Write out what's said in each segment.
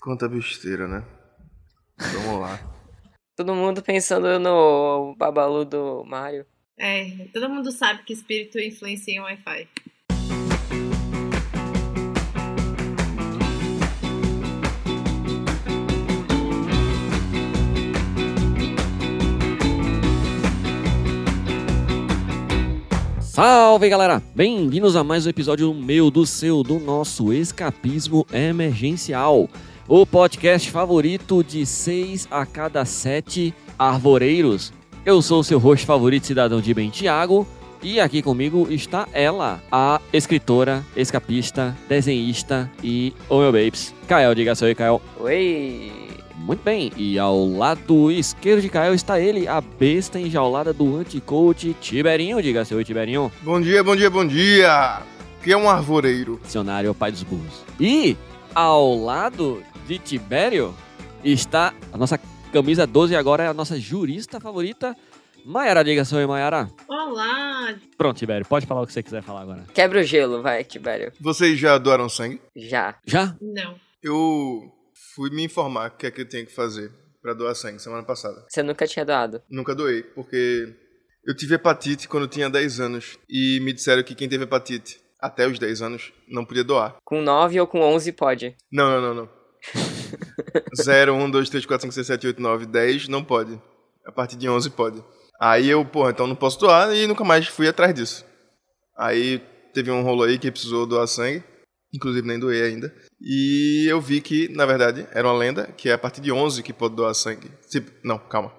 Quanta besteira, né? Vamos lá. Todo mundo pensando no Babalu do Mario. É, todo mundo sabe que espírito influencia o Wi-Fi. Salve galera! Bem-vindos a mais um episódio meu, do seu, do nosso Escapismo Emergencial. O podcast favorito de 6 a cada 7 arvoreiros. Eu sou o seu host favorito, cidadão de bem, Tiago. E aqui comigo está ela, a escritora, escapista, desenhista e, oh meu babes, Kael. Diga seu aí, Kael. Oi! Muito bem, e ao lado esquerdo de Kael está ele, a besta enjaulada do anti-coach Tiberinho. Diga seu oi, Tiberinho. Bom dia, bom dia, bom dia! Que é um arvoreiro. Dicionário é o pai dos burros. E ao lado de Tibério está a nossa camisa 12 e agora é a nossa jurista favorita, Maiara. Diga seu oi, Maiara. Olá! Pronto, Tibério, pode falar o que você quiser falar agora. Quebra o gelo, vai, Tibério. Vocês já doaram sangue? Já. Já? Não. Eu fui me informar o que é que eu tenho que fazer pra doar sangue semana passada. Você nunca tinha doado. Nunca doei, porque eu tive hepatite quando eu tinha 10 anos e me disseram que quem teve hepatite até os 10 anos não podia doar. Com 9 ou com 11 pode. Não, não, não, não. 0, 1, 2, 3, 4, 5, 6, 7, 8, 9, 10 não pode. A partir de 11 pode. Aí eu, porra, então não posso doar e nunca mais fui atrás disso. Aí teve um rolo aí que precisou doar sangue. Inclusive nem doei ainda. E eu vi que, na verdade, era uma lenda que é a partir de 11 que pode doar sangue. Se, não, calma.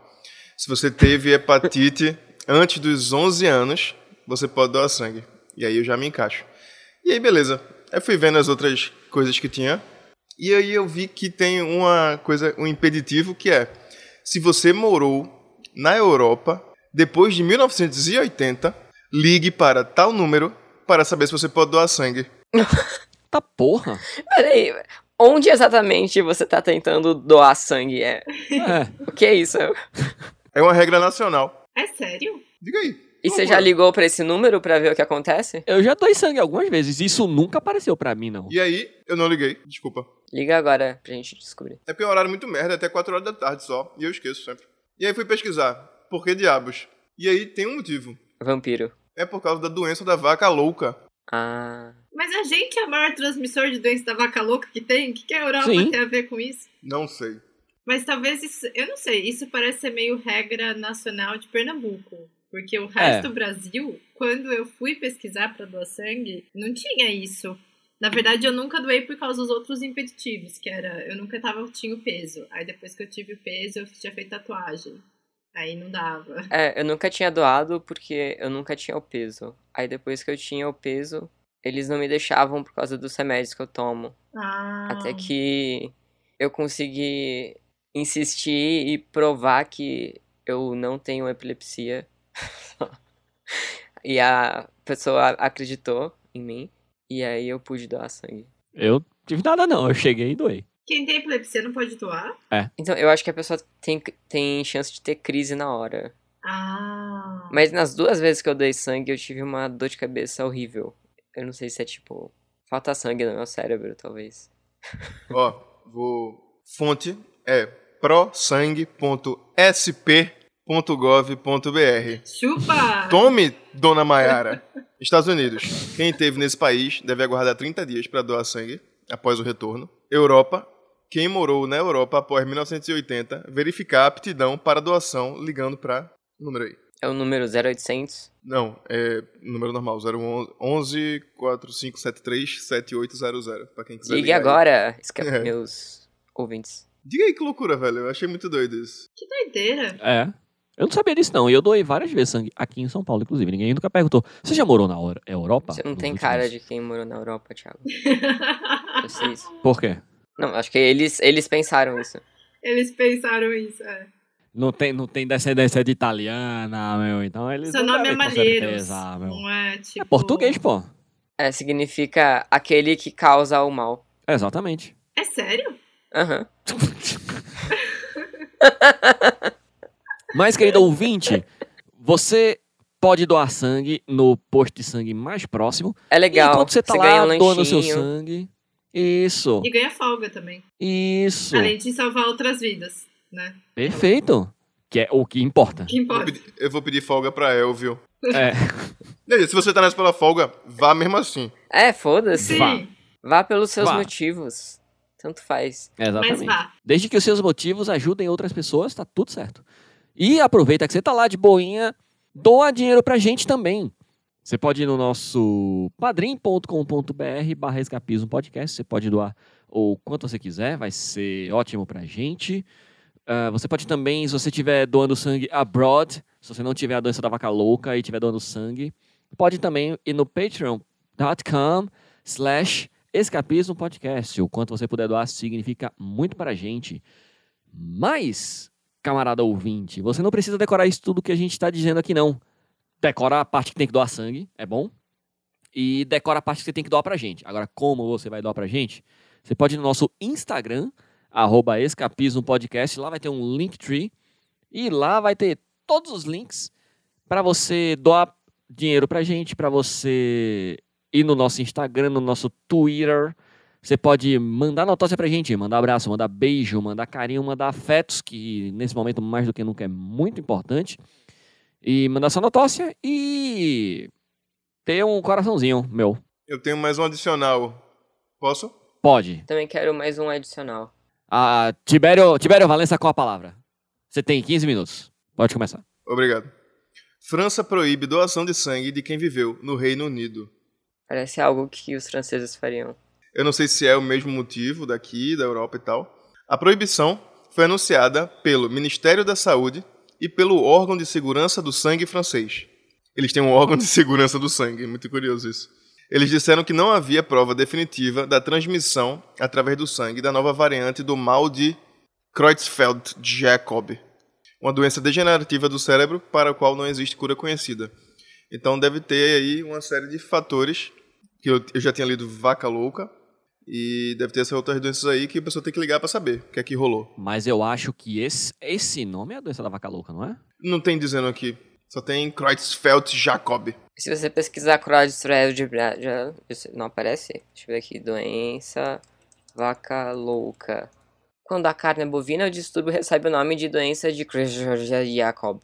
Se você teve hepatite antes dos 11 anos, você pode doar sangue. E aí eu já me encaixo. E aí, beleza. Eu fui vendo as outras coisas que tinha. E aí eu vi que tem uma coisa, um impeditivo que é: se você morou na Europa depois de 1980, ligue para tal número para saber se você pode doar sangue. Tá porra. Peraí, onde exatamente você tá tentando doar sangue? É. É. O que é isso? É uma regra nacional. É sério? Diga aí. E você já ligou pra esse número pra ver o que acontece? Eu já doei sangue algumas vezes. Isso nunca apareceu pra mim, não. E aí, eu não liguei, desculpa. Liga agora pra gente descobrir. É porque é um horário muito merda, é até 4 horas da tarde só, e eu esqueço sempre. E aí fui pesquisar, por que diabos? E aí tem um motivo. Vampiro. É por causa da doença da vaca louca. Ah. Mas a gente é o maior transmissor de doença da vaca louca que tem? O que, que a Europa Sim. tem a ver com isso? Não sei. Mas talvez isso. Eu não sei, isso parece ser meio regra nacional de Pernambuco. Porque o resto É. do Brasil, quando eu fui pesquisar pra doar sangue, não tinha isso. Na verdade, eu nunca doei por causa dos outros impeditivos, que era eu nunca tava, tinha o peso. Aí depois que eu tive o peso, eu tinha feito tatuagem. Aí não dava. É, eu nunca tinha doado porque eu nunca tinha o peso. Aí depois que eu tinha o peso, eles não me deixavam por causa dos remédios que eu tomo. Ah. Até que eu consegui insistir e provar que eu não tenho epilepsia. e a pessoa acreditou em mim. E aí eu pude doar sangue. Eu tive nada, não. Eu cheguei e doei. Quem tem epilepsia não pode doar? Então eu acho que a pessoa tem, tem chance de ter crise na hora. Ah. Mas nas duas vezes que eu dei sangue, eu tive uma dor de cabeça horrível. Eu não sei se é tipo. Falta sangue no meu cérebro, talvez. Ó, vou. Fonte é prosangue.sp.gov.br. Chupa! Tome, dona Maiara. Estados Unidos. Quem esteve nesse país deve aguardar 30 dias para doar sangue após o retorno. Europa. Quem morou na Europa após 1980, verificar a aptidão para doação ligando para número aí. É o número 0800. Não, é número normal, 011 4573 7800, para quem quiser Ligue ligar aí. agora, esca- É. meus ouvintes. Diga aí que loucura, velho. Eu achei muito doido isso. Que doideira. É. Eu não sabia disso, não. E eu doei várias vezes sangue. Aqui em São Paulo, inclusive. Ninguém nunca perguntou. Você já morou na Euro- Europa? Você não tem últimos- cara de quem morou na Europa, Thiago. Eu sei isso. Por quê? Não, acho que eles, eles pensaram isso. Eles pensaram isso, é. Não tem, não tem descendência de italiana, meu. Então eles. Seu nome é Malheiros. certeza. Não é tipo. É português, pô. É, significa aquele que causa o mal. Exatamente. É sério? Aham. Mas, querido ouvinte, você pode doar sangue no posto de sangue mais próximo. É legal. enquanto você tá ganha lá um doando seu sangue, Isso, E ganha folga também. isso. Além de salvar outras vidas, né? Perfeito. Que é o que importa. O que Eu importa. vou pedir- Eu vou pedir folga pra Elvio. É. E Se você tá nessa pela folga, vá mesmo assim. É, foda-se. Sim, Vá. Vá pelos seus Vá. motivos. Tanto faz. mas Exatamente. vá. Desde que os seus motivos ajudem outras pessoas, tá tudo certo. E aproveita que você tá lá de boinha, doa dinheiro pra gente também. Você pode ir no nosso padrim.com.br barra escapismo podcast. Você pode doar o quanto você quiser, vai ser ótimo pra gente. Ah, você pode também, se você estiver doando sangue abroad, se você não tiver a doença da vaca louca e estiver doando sangue, pode também ir no patreon.com slash escapismo podcast. O quanto você puder doar significa muito para a gente. Mas, camarada ouvinte, você não precisa decorar isso tudo que a gente está dizendo aqui, não. Decora a parte que tem que doar sangue, é bom. E decora a parte que você tem que doar pra gente. Agora, como você vai doar pra gente? Você pode ir no nosso Instagram, arroba. Lá vai ter um Linktree. E lá vai ter todos os links para você doar dinheiro pra gente, para você ir no nosso Instagram, no nosso Twitter. Você pode mandar notícia pra gente, mandar abraço, mandar beijo, mandar carinho, mandar afetos, que nesse momento mais do que nunca é muito importante. E mandar sua notócia e ter um coraçãozinho meu. Eu tenho mais um adicional. Posso? Pode. Também quero mais um adicional. Ah, Tibério, Tibério Valença, qual a palavra? Você tem 15 minutos. Pode começar. Obrigado. França proíbe doação de sangue de quem viveu no Reino Unido. Parece algo que os franceses fariam. Eu não sei se é o mesmo motivo daqui, da Europa e tal. A proibição foi anunciada pelo Ministério da Saúde e pelo órgão de segurança do sangue francês. Eles têm um órgão de segurança do sangue, muito curioso isso. Eles disseram que não havia prova definitiva da transmissão através do sangue da nova variante do mal de Creutzfeldt-Jakob, uma doença degenerativa do cérebro para a qual não existe cura conhecida. Então deve ter aí uma série de fatores que eu, já tinha lido Vaca Louca e deve ter essas outras doenças aí que a pessoa tem que ligar para saber o que é que rolou. Mas eu acho que esse, esse nome é a doença da vaca louca, não é? Não tem dizendo aqui, só tem Creutzfeldt-Jakob. Se você pesquisar Creutzfeldt de Bra- já não aparece? Deixa eu ver aqui. Doença vaca louca. Quando a carne é bovina, o distúrbio recebe o nome de doença de Creutzfeldt-Jakob.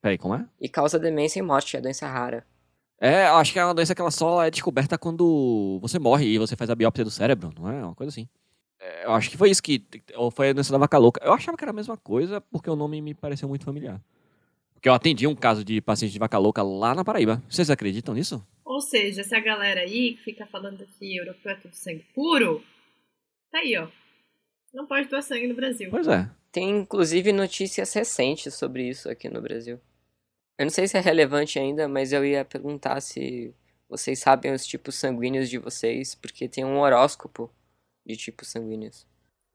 Peraí, como é? E causa demência e morte, é doença rara. É, eu acho que é uma doença que ela só é descoberta quando você morre e você faz a biópsia do cérebro, não é? Uma coisa assim. É, eu acho que foi isso que. Ou foi a doença da vaca louca. Eu achava que era a mesma coisa porque o nome me pareceu muito familiar. Porque eu atendi um caso de paciente de vaca louca lá na Paraíba. Vocês acreditam nisso? Ou seja, essa galera aí que fica falando que europeu é tudo sangue puro, tá aí, ó. Não pode doar sangue no Brasil. Pois é. Tem inclusive notícias recentes sobre isso aqui no Brasil. Eu não sei se é relevante ainda, mas eu ia perguntar se vocês sabem os tipos sanguíneos de vocês, porque tem um horóscopo de tipos sanguíneos.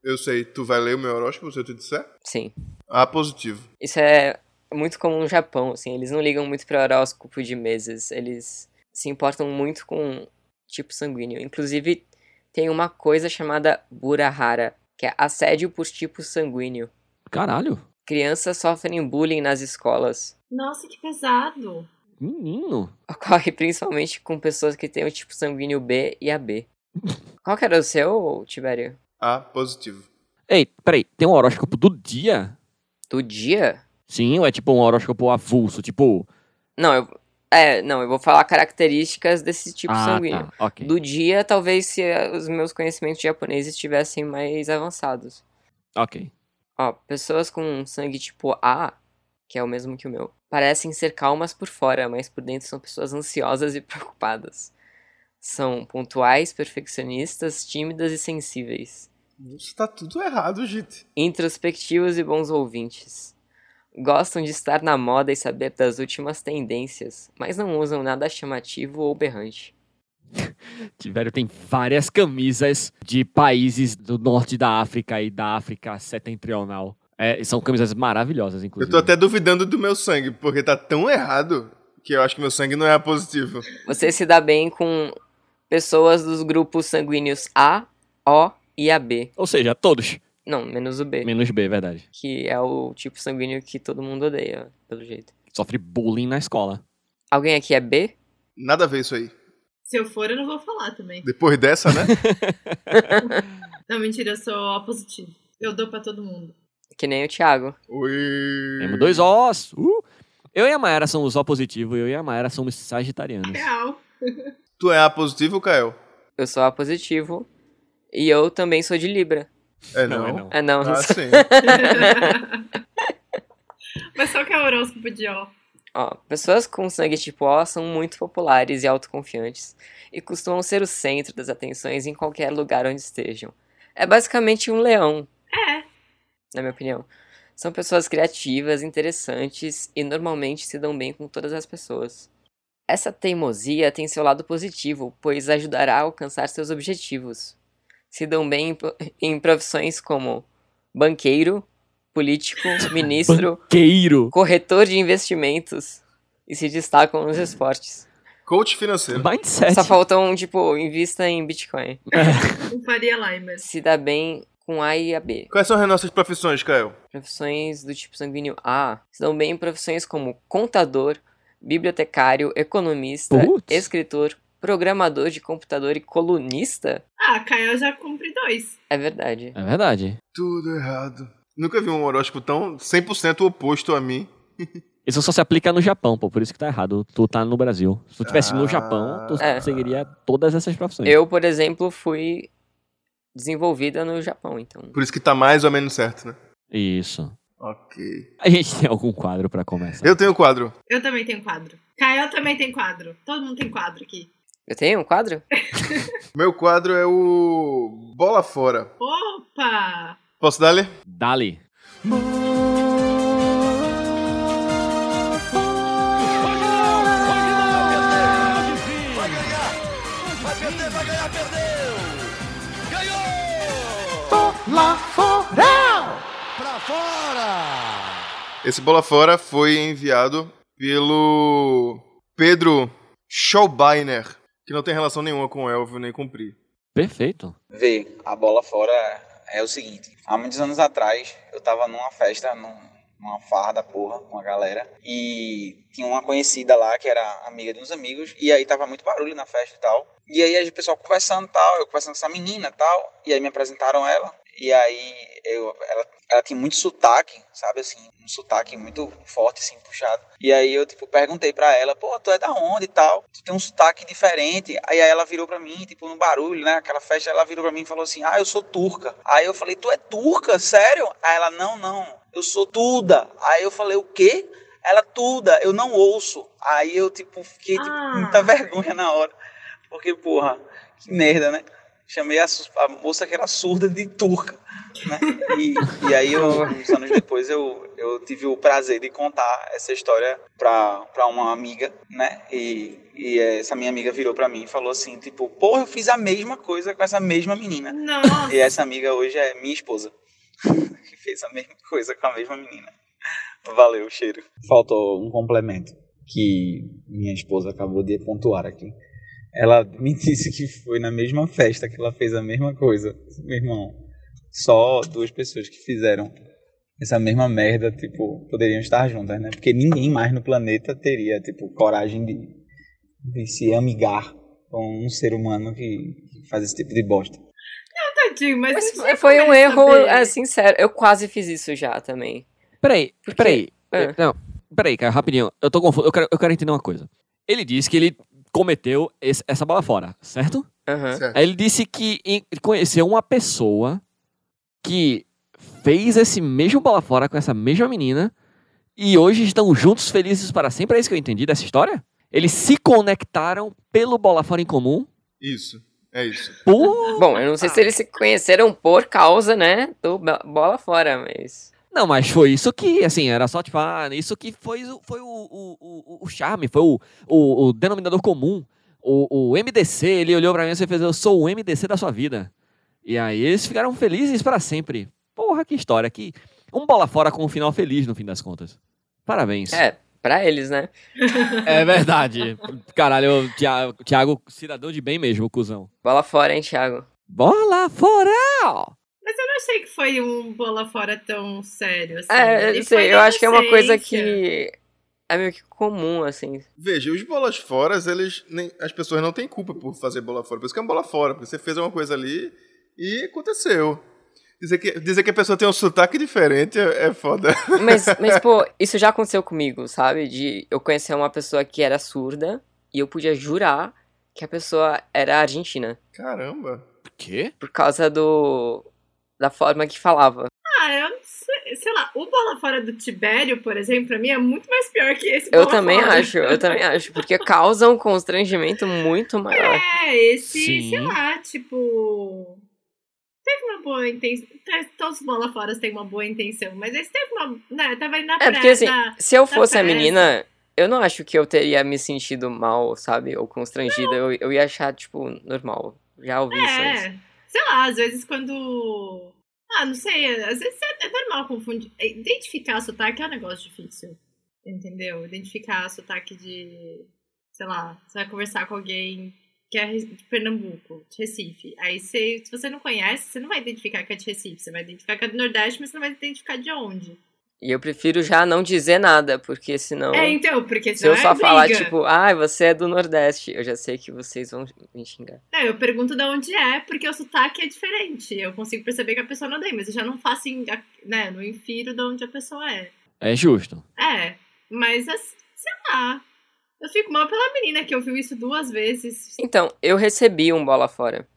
Eu sei, tu vai ler o meu horóscopo se eu te disser? Sim. Ah, positivo. Isso é muito comum no Japão, assim, eles não ligam muito para horóscopo de meses, eles se importam muito com tipo sanguíneo. Inclusive, tem uma coisa chamada Burahara, que é assédio por tipo sanguíneo. Caralho. Crianças sofrem bullying nas escolas. Nossa, que pesado. Menino. Ocorre principalmente com pessoas que têm o tipo sanguíneo B e AB. Qual que era o seu, Tibério? Ah, positivo. Ei, peraí, tem um horóscopo do dia? Do dia? Sim, ou é tipo um horóscopo avulso? Tipo. Não, eu. É, não, eu vou falar características desse tipo ah, sanguíneo. tá, ok. Do dia, talvez se os meus conhecimentos de japonês estivessem mais avançados. Ok. Ó, pessoas com sangue tipo A, que é o mesmo que o meu, parecem ser calmas por fora, mas por dentro são pessoas ansiosas e preocupadas. São pontuais, perfeccionistas, tímidas e sensíveis. Isso tá tudo errado, gente. Introspectivos e bons ouvintes. Gostam de estar na moda e saber das últimas tendências, mas não usam nada chamativo ou berrante. Tiveram tem várias camisas de países do norte da África e da África setentrional. É, são camisas maravilhosas, Eu inclusive. tô até duvidando do meu sangue, porque tá tão errado que eu acho que meu sangue não é positivo. Você se dá bem com pessoas dos grupos sanguíneos A, O e AB. Ou seja, todos. Não, menos o B, Menos B, verdade. que é o tipo sanguíneo que todo mundo odeia, pelo jeito. Sofre bullying na escola. Alguém aqui é B? Nada a ver isso aí. Se eu for, eu não vou falar também. Depois dessa, né? Não, mentira, eu sou O positivo. Eu dou pra todo mundo. Que nem o Thiago. Ui. Temos dois Os. Uh! Eu e a Maera somos O positivo, eu e a Maera somos sagitarianos. Real. Tu é A positivo, Kael? Eu sou A positivo. E eu também sou de Libra. É Não, não. é não. É não, Ah, sim. Mas só que é o horóscopo de ó. Ó, pessoas com sangue tipo O são muito populares e autoconfiantes e costumam ser o centro das atenções em qualquer lugar onde estejam. É basicamente um leão, É. na minha opinião. São pessoas criativas, interessantes e normalmente se dão bem com todas as pessoas. Essa teimosia tem seu lado positivo, pois ajudará a alcançar seus objetivos. Se dão bem em em profissões como banqueiro, político, ministro, Queiro. corretor de investimentos e se destacam nos esportes. Coach financeiro. Mindset. Só faltam, tipo, invista em Bitcoin. O Faria Limer. Se dá bem com A e a B. Quais são as nossas profissões, Kael? Profissões do tipo sanguíneo A se dão bem em profissões como contador, bibliotecário, economista, Putz. escritor, programador de computador e colunista. Ah, Caio já cumpre dois. É verdade. É verdade. Tudo errado. Nunca vi um horóscopo tão 100% oposto a mim. Isso só se aplica no Japão, pô, por isso que tá errado. Tu tá no Brasil. Se tu tivesse no. Japão, tu É. conseguiria todas essas profissões. Eu, por exemplo, fui desenvolvida no Japão, então. Por isso que tá mais ou menos certo, né? Isso. Ok. A gente tem algum quadro pra começar? Eu tenho quadro. Eu também tenho quadro. Caio também tem quadro. Todo mundo tem quadro aqui. Eu tenho um quadro? Meu quadro é o Bola Fora. Opa! Posso dar-lhe? Dali. Esse Bola Fora foi enviado pelo Pedro Schaubeiner, que não tem relação nenhuma com o Elvio nem com o Pri. Perfeito. Vê, a bola fora é o seguinte. Há muitos anos atrás, eu tava numa festa, num- numa farra da porra, com a galera. E tinha uma conhecida lá, que era amiga de uns amigos. E aí tava muito barulho na festa e tal. E aí o pessoal conversando tal, eu conversando com essa menina tal. E aí me apresentaram ela. E aí eu, ela, ela tinha muito sotaque, sabe assim? Sotaque muito forte, assim, puxado. E aí eu, tipo, perguntei pra ela, pô, tu é da onde e tal? Tu tem um sotaque diferente. Aí, ela virou pra mim, tipo, no barulho, né? Aquela festa, ela virou pra mim e falou assim, ah, eu sou turca. Aí eu falei, tu é turca? Sério? Aí ela, não, não, eu sou tuda. Aí eu falei, o quê? Ela, tuda, eu não ouço. Aí eu, tipo, fiquei, tipo, Ah. muita vergonha na hora. Porque, porra, que merda, né? Chamei a, a moça que era surda de turca. Né? E, e aí, eu, uns anos depois, eu, eu tive o prazer de contar essa história pra uma amiga, né? E, e essa minha amiga virou pra mim e falou assim, tipo, porra, eu fiz a mesma coisa com essa mesma menina. Nossa! E essa amiga hoje é minha esposa. que fez a mesma coisa com a mesma menina. Valeu, cheiro. Faltou um complemento que minha esposa acabou de pontuar aqui. Ela me disse que foi na mesma festa que ela fez a mesma coisa. Meu irmão, só duas pessoas que fizeram essa mesma merda, tipo, poderiam estar juntas, né? Porque ninguém mais no planeta teria, tipo, coragem de, de se amigar com um ser humano que, que faz esse tipo de bosta. Tadinho, mas, Mas não foi um erro, saber. é sincero. Eu quase fiz isso já também. Peraí, Por quê? peraí. Ah. Não, peraí, cara, rapidinho. Eu tô confuso. Eu quero, eu quero entender uma coisa. Ele disse que ele cometeu esse- essa bola fora, certo? Aham. Certo. Aí ele disse que conheceu uma pessoa que fez esse mesmo bola fora com essa mesma menina e hoje estão juntos felizes para sempre. É isso que eu entendi dessa história? Eles se conectaram pelo bola fora em comum. Isso. É isso. Por... Bom, eu não sei se eles se conheceram por causa, né, do bo- bola fora, mas. Não, mas foi isso que, assim, era só tipo, ah, isso que foi, o- foi o, o, o, o charme, foi o, o, o denominador comum. O, o MDC, ele olhou pra mim e fez, eu sou o MDC da sua vida. E aí eles ficaram felizes para sempre. Porra, que história, que um bola fora com um final feliz no fim das contas. Parabéns. É, pra eles, né? É verdade. Caralho, o Thiago, Thiago, cidadão de bem mesmo, cuzão. Bola fora, hein, Thiago? Bola fora! Mas eu não achei que foi um bola fora tão sério assim. É, Ele eu foi sei, eu acho que é uma coisa que é meio que comum, assim. Veja, os bolas fora, eles nem, as pessoas não têm culpa por fazer bola fora. Por isso que é uma bola fora, porque você fez uma coisa ali e aconteceu. Dizer que, dizer que a pessoa tem um sotaque diferente é, é foda. Mas, mas, pô, isso já aconteceu comigo, sabe? De eu conhecer uma pessoa que era surda e eu podia jurar que a pessoa era argentina. Caramba. Por quê? Por causa do. Da forma que falava. Ah, eu não sei, sei lá, o bola fora do Tibério, por exemplo, pra mim é muito mais pior que esse Eu bola também fora. acho, eu também acho, porque causa um constrangimento muito maior. É, esse, Sim. sei lá, tipo. Teve uma boa intenção. Todos os bola fora têm uma boa intenção, mas esse teve uma. Né, tava aí na É, praia. porque assim, na- se eu fosse a festa. menina, eu não acho que eu teria me sentido mal, sabe? Ou constrangida. Eu, eu ia achar, tipo, normal. Já ouvi isso antes. Sei lá, às vezes quando. Ah, não sei, às vezes é, é normal confundir. é, Identificar sotaque é um negócio difícil. Entendeu? Identificar sotaque de. Sei lá, você vai conversar com alguém que é de Pernambuco, de Recife. Aí você, se você não conhece, você não vai identificar que é de Recife. Você vai identificar que é do Nordeste, mas você não vai identificar de onde. E eu prefiro já não dizer nada, porque senão. É, então, porque se senão eu só é falar, briga. tipo, ah, você é do Nordeste, eu já sei que vocês vão me xingar. Não, eu pergunto de onde é, porque o sotaque é diferente. Eu consigo perceber que a pessoa não é daí, mas eu já não faço, em- né, não infiro de onde a pessoa é. É justo. É, mas assim, sei lá. Eu fico mal pela menina que ouviu isso duas vezes. Então, eu recebi um bola fora.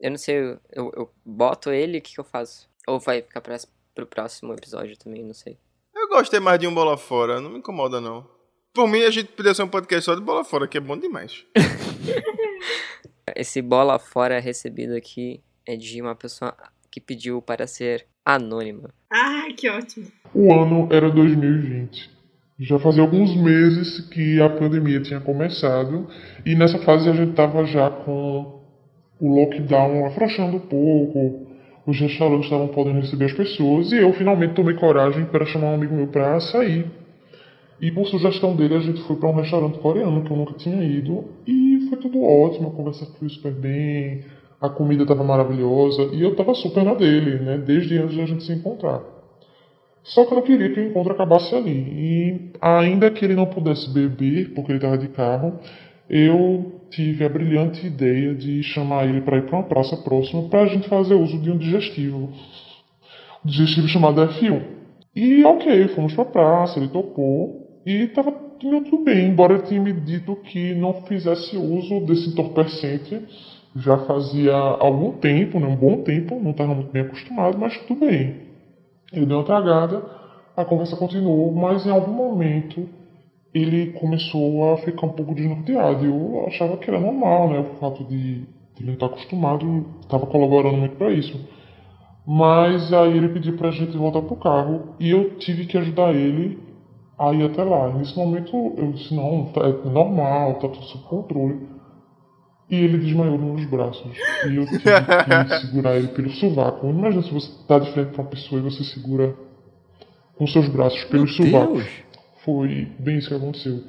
Eu não sei, eu, eu, eu boto ele, o que, que eu faço? Ou vai ficar pra, pro próximo episódio também, não sei. Eu gostei mais de um bola fora, não me incomoda não. Por mim, a gente podia ser um podcast só de bola fora, que é bom demais. Esse bola fora recebido aqui é de uma pessoa que pediu para ser anônima. Ai, que ótimo. O ano era 2020. Já fazia alguns meses que a pandemia tinha começado e nessa fase a gente estava já com o lockdown afrouxando um pouco, os restaurantes estavam podendo receber as pessoas e eu finalmente tomei coragem para chamar um amigo meu para sair. E por sugestão dele a gente foi para um restaurante coreano que eu nunca tinha ido e foi tudo ótimo, a conversa foi super bem, a comida estava maravilhosa e eu estava super na dele, né, desde antes de a gente se encontrar. Só que eu não queria que o encontro acabasse ali. E ainda que ele não pudesse beber, porque ele estava de carro, eu tive a brilhante ideia de chamar ele para ir para uma praça próxima para a gente fazer uso de um digestivo. Um digestivo chamado F1. E ok, fomos para a praça, ele topou e estava tudo bem, embora ele tinha me dito que não fizesse uso desse entorpecente já fazia algum tempo, né, um bom tempo, não estava muito bem acostumado, mas tudo bem. Ele deu uma tragada, a conversa continuou, mas em algum momento ele começou a ficar um pouco desnorteado. Eu achava que era normal, né? O fato de, de ele não estar acostumado estava colaborando muito para isso. Mas aí ele pediu pra gente voltar pro carro e eu tive que ajudar ele a ir até lá. Nesse momento eu disse, não, tá, é normal, tá tudo sob controle. E ele desmaiou nos meus braços. E eu tive que segurar ele pelo sovaco. Imagina se você tá de frente pra uma pessoa e você segura com seus braços pelos Meu sovacos. Deus. Foi bem isso que aconteceu.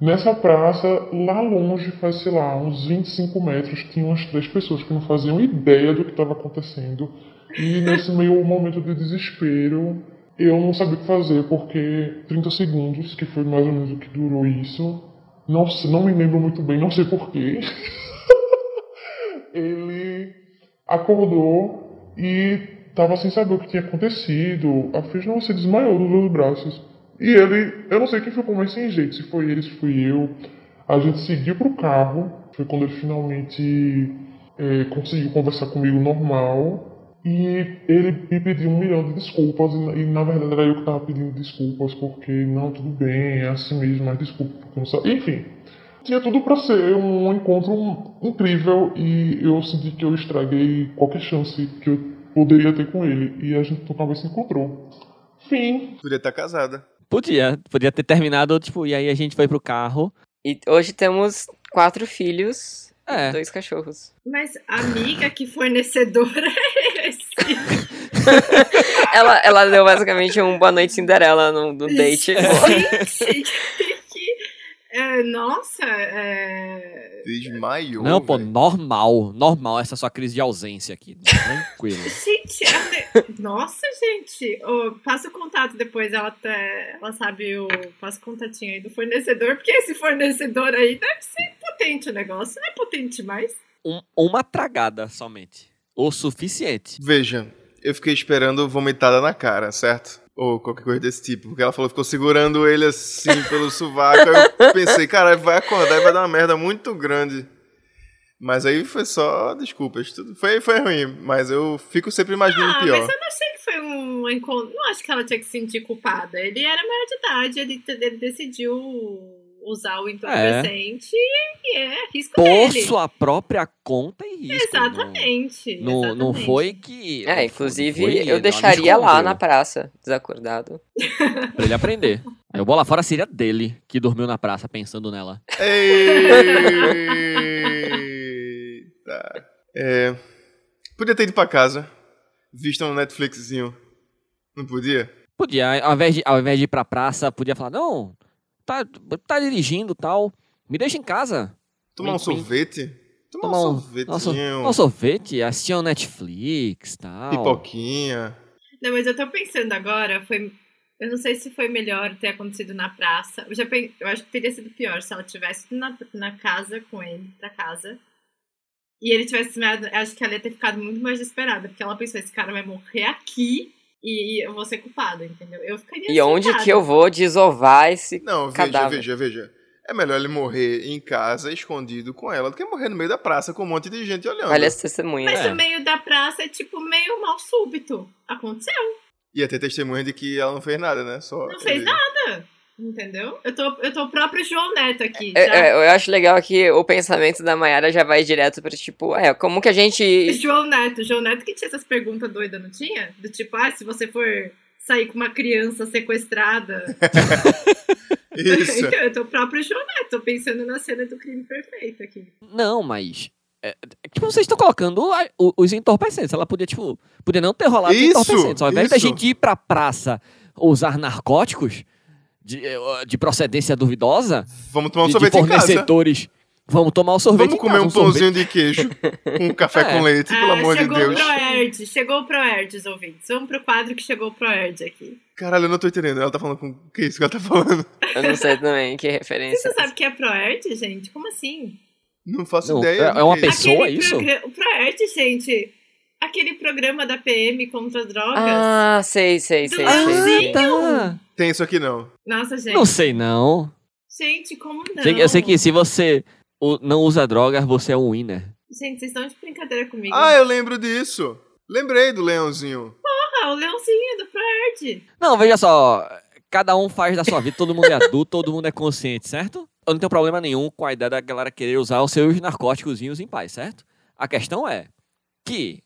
Nessa praça, lá longe, faz, sei lá, uns 25 metros, tinha umas três pessoas que não faziam ideia do que estava acontecendo. E nesse meio momento de desespero, eu não sabia o que fazer, porque 30 segundos, que foi mais ou menos o que durou isso, não, se- não me lembro muito bem, não sei porquê. ele acordou e estava sem saber o que tinha acontecido. A fiz, não, você desmaiou dos meus braços. E ele, eu não sei quem ficou mais sem jeito, se foi ele, se fui eu. A gente seguiu pro carro, foi quando ele finalmente eh, conseguiu conversar comigo normal. E ele me pediu um milhão de desculpas, e, na verdade era eu que estava pedindo desculpas, porque não, tudo bem, é assim mesmo, mas desculpa, porque não sabia. Enfim, tinha tudo para ser um encontro incrível e eu senti que eu estraguei qualquer chance que eu poderia ter com ele. E a gente nunca mais se encontrou. Fim. Podia estar casada. Podia, podia ter terminado, tipo, e aí a gente foi pro carro. E hoje temos quatro filhos É. e dois cachorros. Mas amiga, que fornecedora é esse? Ela, ela deu basicamente um boa noite Cinderela no, no date. Gente, é, nossa, é... Desmaiou. Não, pô, velho. normal. Normal essa sua crise de ausência aqui. Tranquilo. Gente, ela- nossa, gente. Ô, passa o contato depois, ela, tá- ela sabe o. Passa o contatinho aí do fornecedor, porque esse fornecedor aí deve ser potente o negócio. Não é potente mais. Um- uma tragada somente. O suficiente. Veja, eu fiquei esperando vomitada na cara, certo? Ou qualquer coisa desse tipo. Porque ela falou ficou segurando ele assim pelo sovaco. Aí eu pensei, caralho, vai acordar e vai dar uma merda muito grande. Mas aí foi só desculpas. Tudo foi, foi ruim, mas eu fico sempre imaginando Ah, pior. mas eu não achei que foi um encontro. Não acho que ela tinha que se sentir culpada. Ele era maior de idade, ele, ele decidiu usar o entorpecente e é risco Por dele. sua própria conta e risco. Exatamente. Não, não, não exatamente. foi que. É, inclusive foi- eu deixaria lá na praça, desacordado. Pra ele aprender. Aí o bola fora seria dele, que dormiu na praça pensando nela. Eita. É, podia ter ido pra casa, visto um Netflixzinho. Não podia? Podia, ao invés de, ao invés de ir pra praça, podia falar: não, tá, tá dirigindo tal. Me deixa em casa. Tomar um sorvete? Tomar, Tomar um um- sorvetinho, Nossa, um sorvete, assistir um Netflix tal. pipoquinha. Não, mas eu tô pensando agora, foi. Eu não sei se foi melhor ter acontecido na praça. Eu, já pen- eu acho que teria sido pior se ela tivesse ido na, na casa com ele, pra casa. E ele tivesse. Acho que ela ia ter ficado muito mais desesperada, porque ela pensou: esse cara vai morrer aqui e eu vou ser culpada, entendeu? Eu ficaria E onde surtada. que eu vou desovar esse Não, veja, cadáver? veja, veja. É melhor ele morrer em casa, escondido com ela, do que morrer no meio da praça com um monte de gente olhando. Olha as testemunhas. Mas É. no meio da praça é tipo meio mal súbito. Aconteceu, Ia ter testemunha de que ela não fez nada, né? Só não fez ele- nada. Entendeu? Eu tô, eu tô o próprio João Neto aqui. É, já. é, eu acho legal que o pensamento da Mayara já vai direto pra tipo, é, como que a gente. João Neto, João Neto que tinha essas perguntas doidas, não tinha? Do tipo, ah, se você for sair com uma criança sequestrada. Isso. então, eu tô o próprio João Neto, tô pensando na cena do crime perfeito aqui. Não, mas. É, é, tipo, vocês estão colocando a- os entorpecentes. Ela podia, tipo, podia não ter rolado os Isso, entorpecentes. Ao invés da isso. gente ir pra praça usar narcóticos de, eh, de procedência duvidosa, Vamos tomar um de, de sorvete em casa. fornecedores, vamos tomar o sorvete Vamos em comer casa, um sorvete. pãozinho de queijo com um café É. com leite, pelo Ah, amor de chegou Deus. o Proerd, chegou o Proerd, os ouvintes. Vamos pro quadro que chegou o Proerd aqui. Caralho, eu não tô entendendo. Ela tá falando com. O que é isso que ela tá falando? Eu não sei também que referência. Você sabe o que é Proerd, gente? Como assim? Não faço Não, ideia. é- é uma pessoa, Aquele isso? progra- O Proerd, gente, aquele programa da PM contra as drogas. Ah, sei, sei, sei, Do sei, sei. Leãozinho. tá. Tem isso aqui não. Nossa, gente. Não sei, não. Gente, como não? Eu sei que se você não usa drogas, você é um winner. Gente, vocês estão de brincadeira comigo. Ah, eu lembro disso. Lembrei do leãozinho. Ah, o leãozinho do Proerd. Não, veja só. Cada um faz da sua vida, todo mundo é adulto, todo mundo é consciente, certo? Eu não tenho problema nenhum com a ideia da galera querer usar os seus narcóticos em paz, certo? A questão é que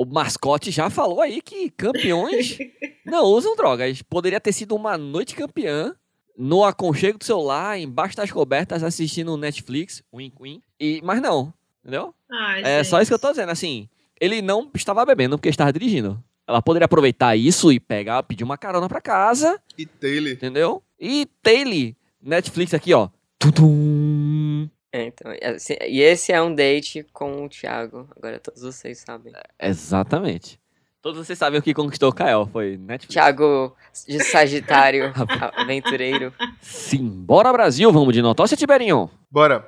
o mascote já falou aí que campeões não usam drogas. Poderia ter sido uma noite campeã no aconchego do celular, embaixo das cobertas, assistindo Netflix, wink wink, e, mas não, entendeu? Ai, É só gente. isso que eu tô dizendo, assim, ele não estava bebendo porque estava dirigindo. Ela poderia aproveitar isso e pegar, pedir uma carona pra casa, E Taylor. entendeu? E Taylor, Netflix aqui, ó. Tudum. É, então, assim, e esse é um date com o Thiago. Agora todos vocês sabem. Exatamente. Todos vocês sabem o que conquistou o Kael, foi Netflix. Thiago de Sagitário, aventureiro. Simbora Brasil, vamos de notócia, Tiberinho. Bora.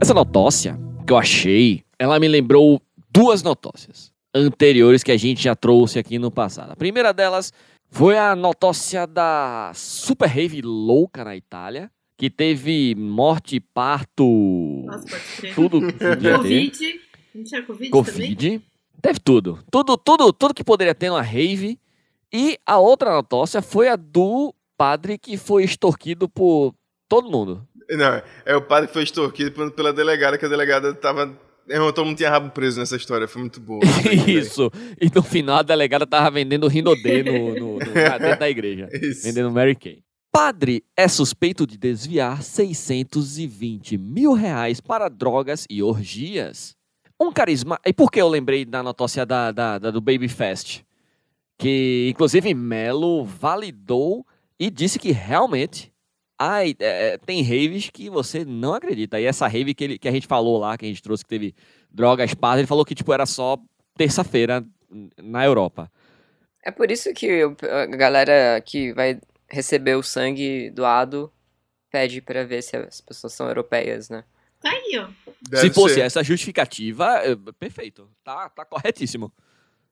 Essa notócia que eu achei, ela me lembrou duas notócias anteriores que a gente já trouxe aqui no passado. A primeira delas foi a notócia da Super Rave louca na Itália, que teve morte, parto, Nossa, tudo. Covid. Não tinha Covid, também? Covid. Teve tudo. Tudo, tudo, tudo que poderia ter numa rave. E a outra notócia foi a do padre que foi extorquido por todo mundo. Não, é o padre que foi extorquido pela delegada, que a delegada tava. Irmão, todo mundo tinha rabo preso nessa história, foi muito boa. Isso. E no final a delegada tava vendendo Rinodê no, no, no- dentro da igreja. Isso. Vendendo Mary Kay. Padre é suspeito de desviar 620 mil reais para drogas e orgias. Um carisma. E por que eu lembrei da notócia da, da, da- do Baby Fest? que inclusive Melo validou e disse que realmente ai, é, tem raves que você não acredita. E essa rave que, ele, que a gente falou lá, que a gente trouxe que teve drogas, paz, ele falou que tipo era só terça-feira na Europa. É por isso que a galera que vai receber o sangue doado pede para ver se as pessoas são europeias, né? Tá aí, ó. Deve Se fosse ser. essa justificativa, é, perfeito. Tá, tá corretíssimo.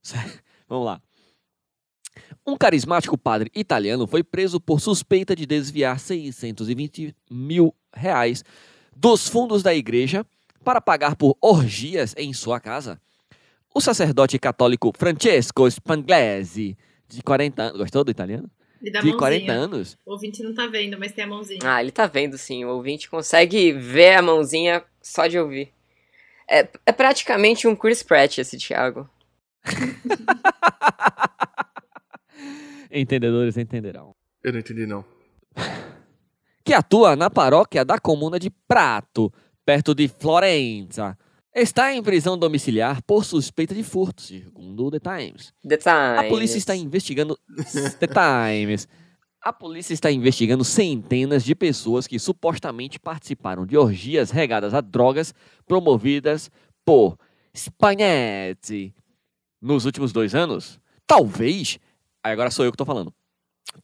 Vamos lá. Um carismático padre italiano foi preso por suspeita de desviar 620 mil reais dos fundos da igreja para pagar por orgias em sua casa. O sacerdote católico Francesco Spanglesi, de 40 anos. Gostou do italiano? E dá De mãozinha. 40 anos. O ouvinte não tá vendo, mas tem a mãozinha. Ah, ele tá vendo sim. O ouvinte consegue ver a mãozinha só de ouvir. É, é praticamente um Chris Pratt esse Thiago. Entendedores entenderão. Eu não entendi, não. que atua na paróquia da comuna de Prato, perto de Florença. Está em prisão domiciliar por suspeita de furto, segundo o The Times. The Times. A polícia está investigando The Times. A polícia está investigando centenas de pessoas que supostamente participaram de orgias regadas a drogas promovidas por Spaghetti nos últimos dois anos. Talvez, aí agora sou eu que estou falando.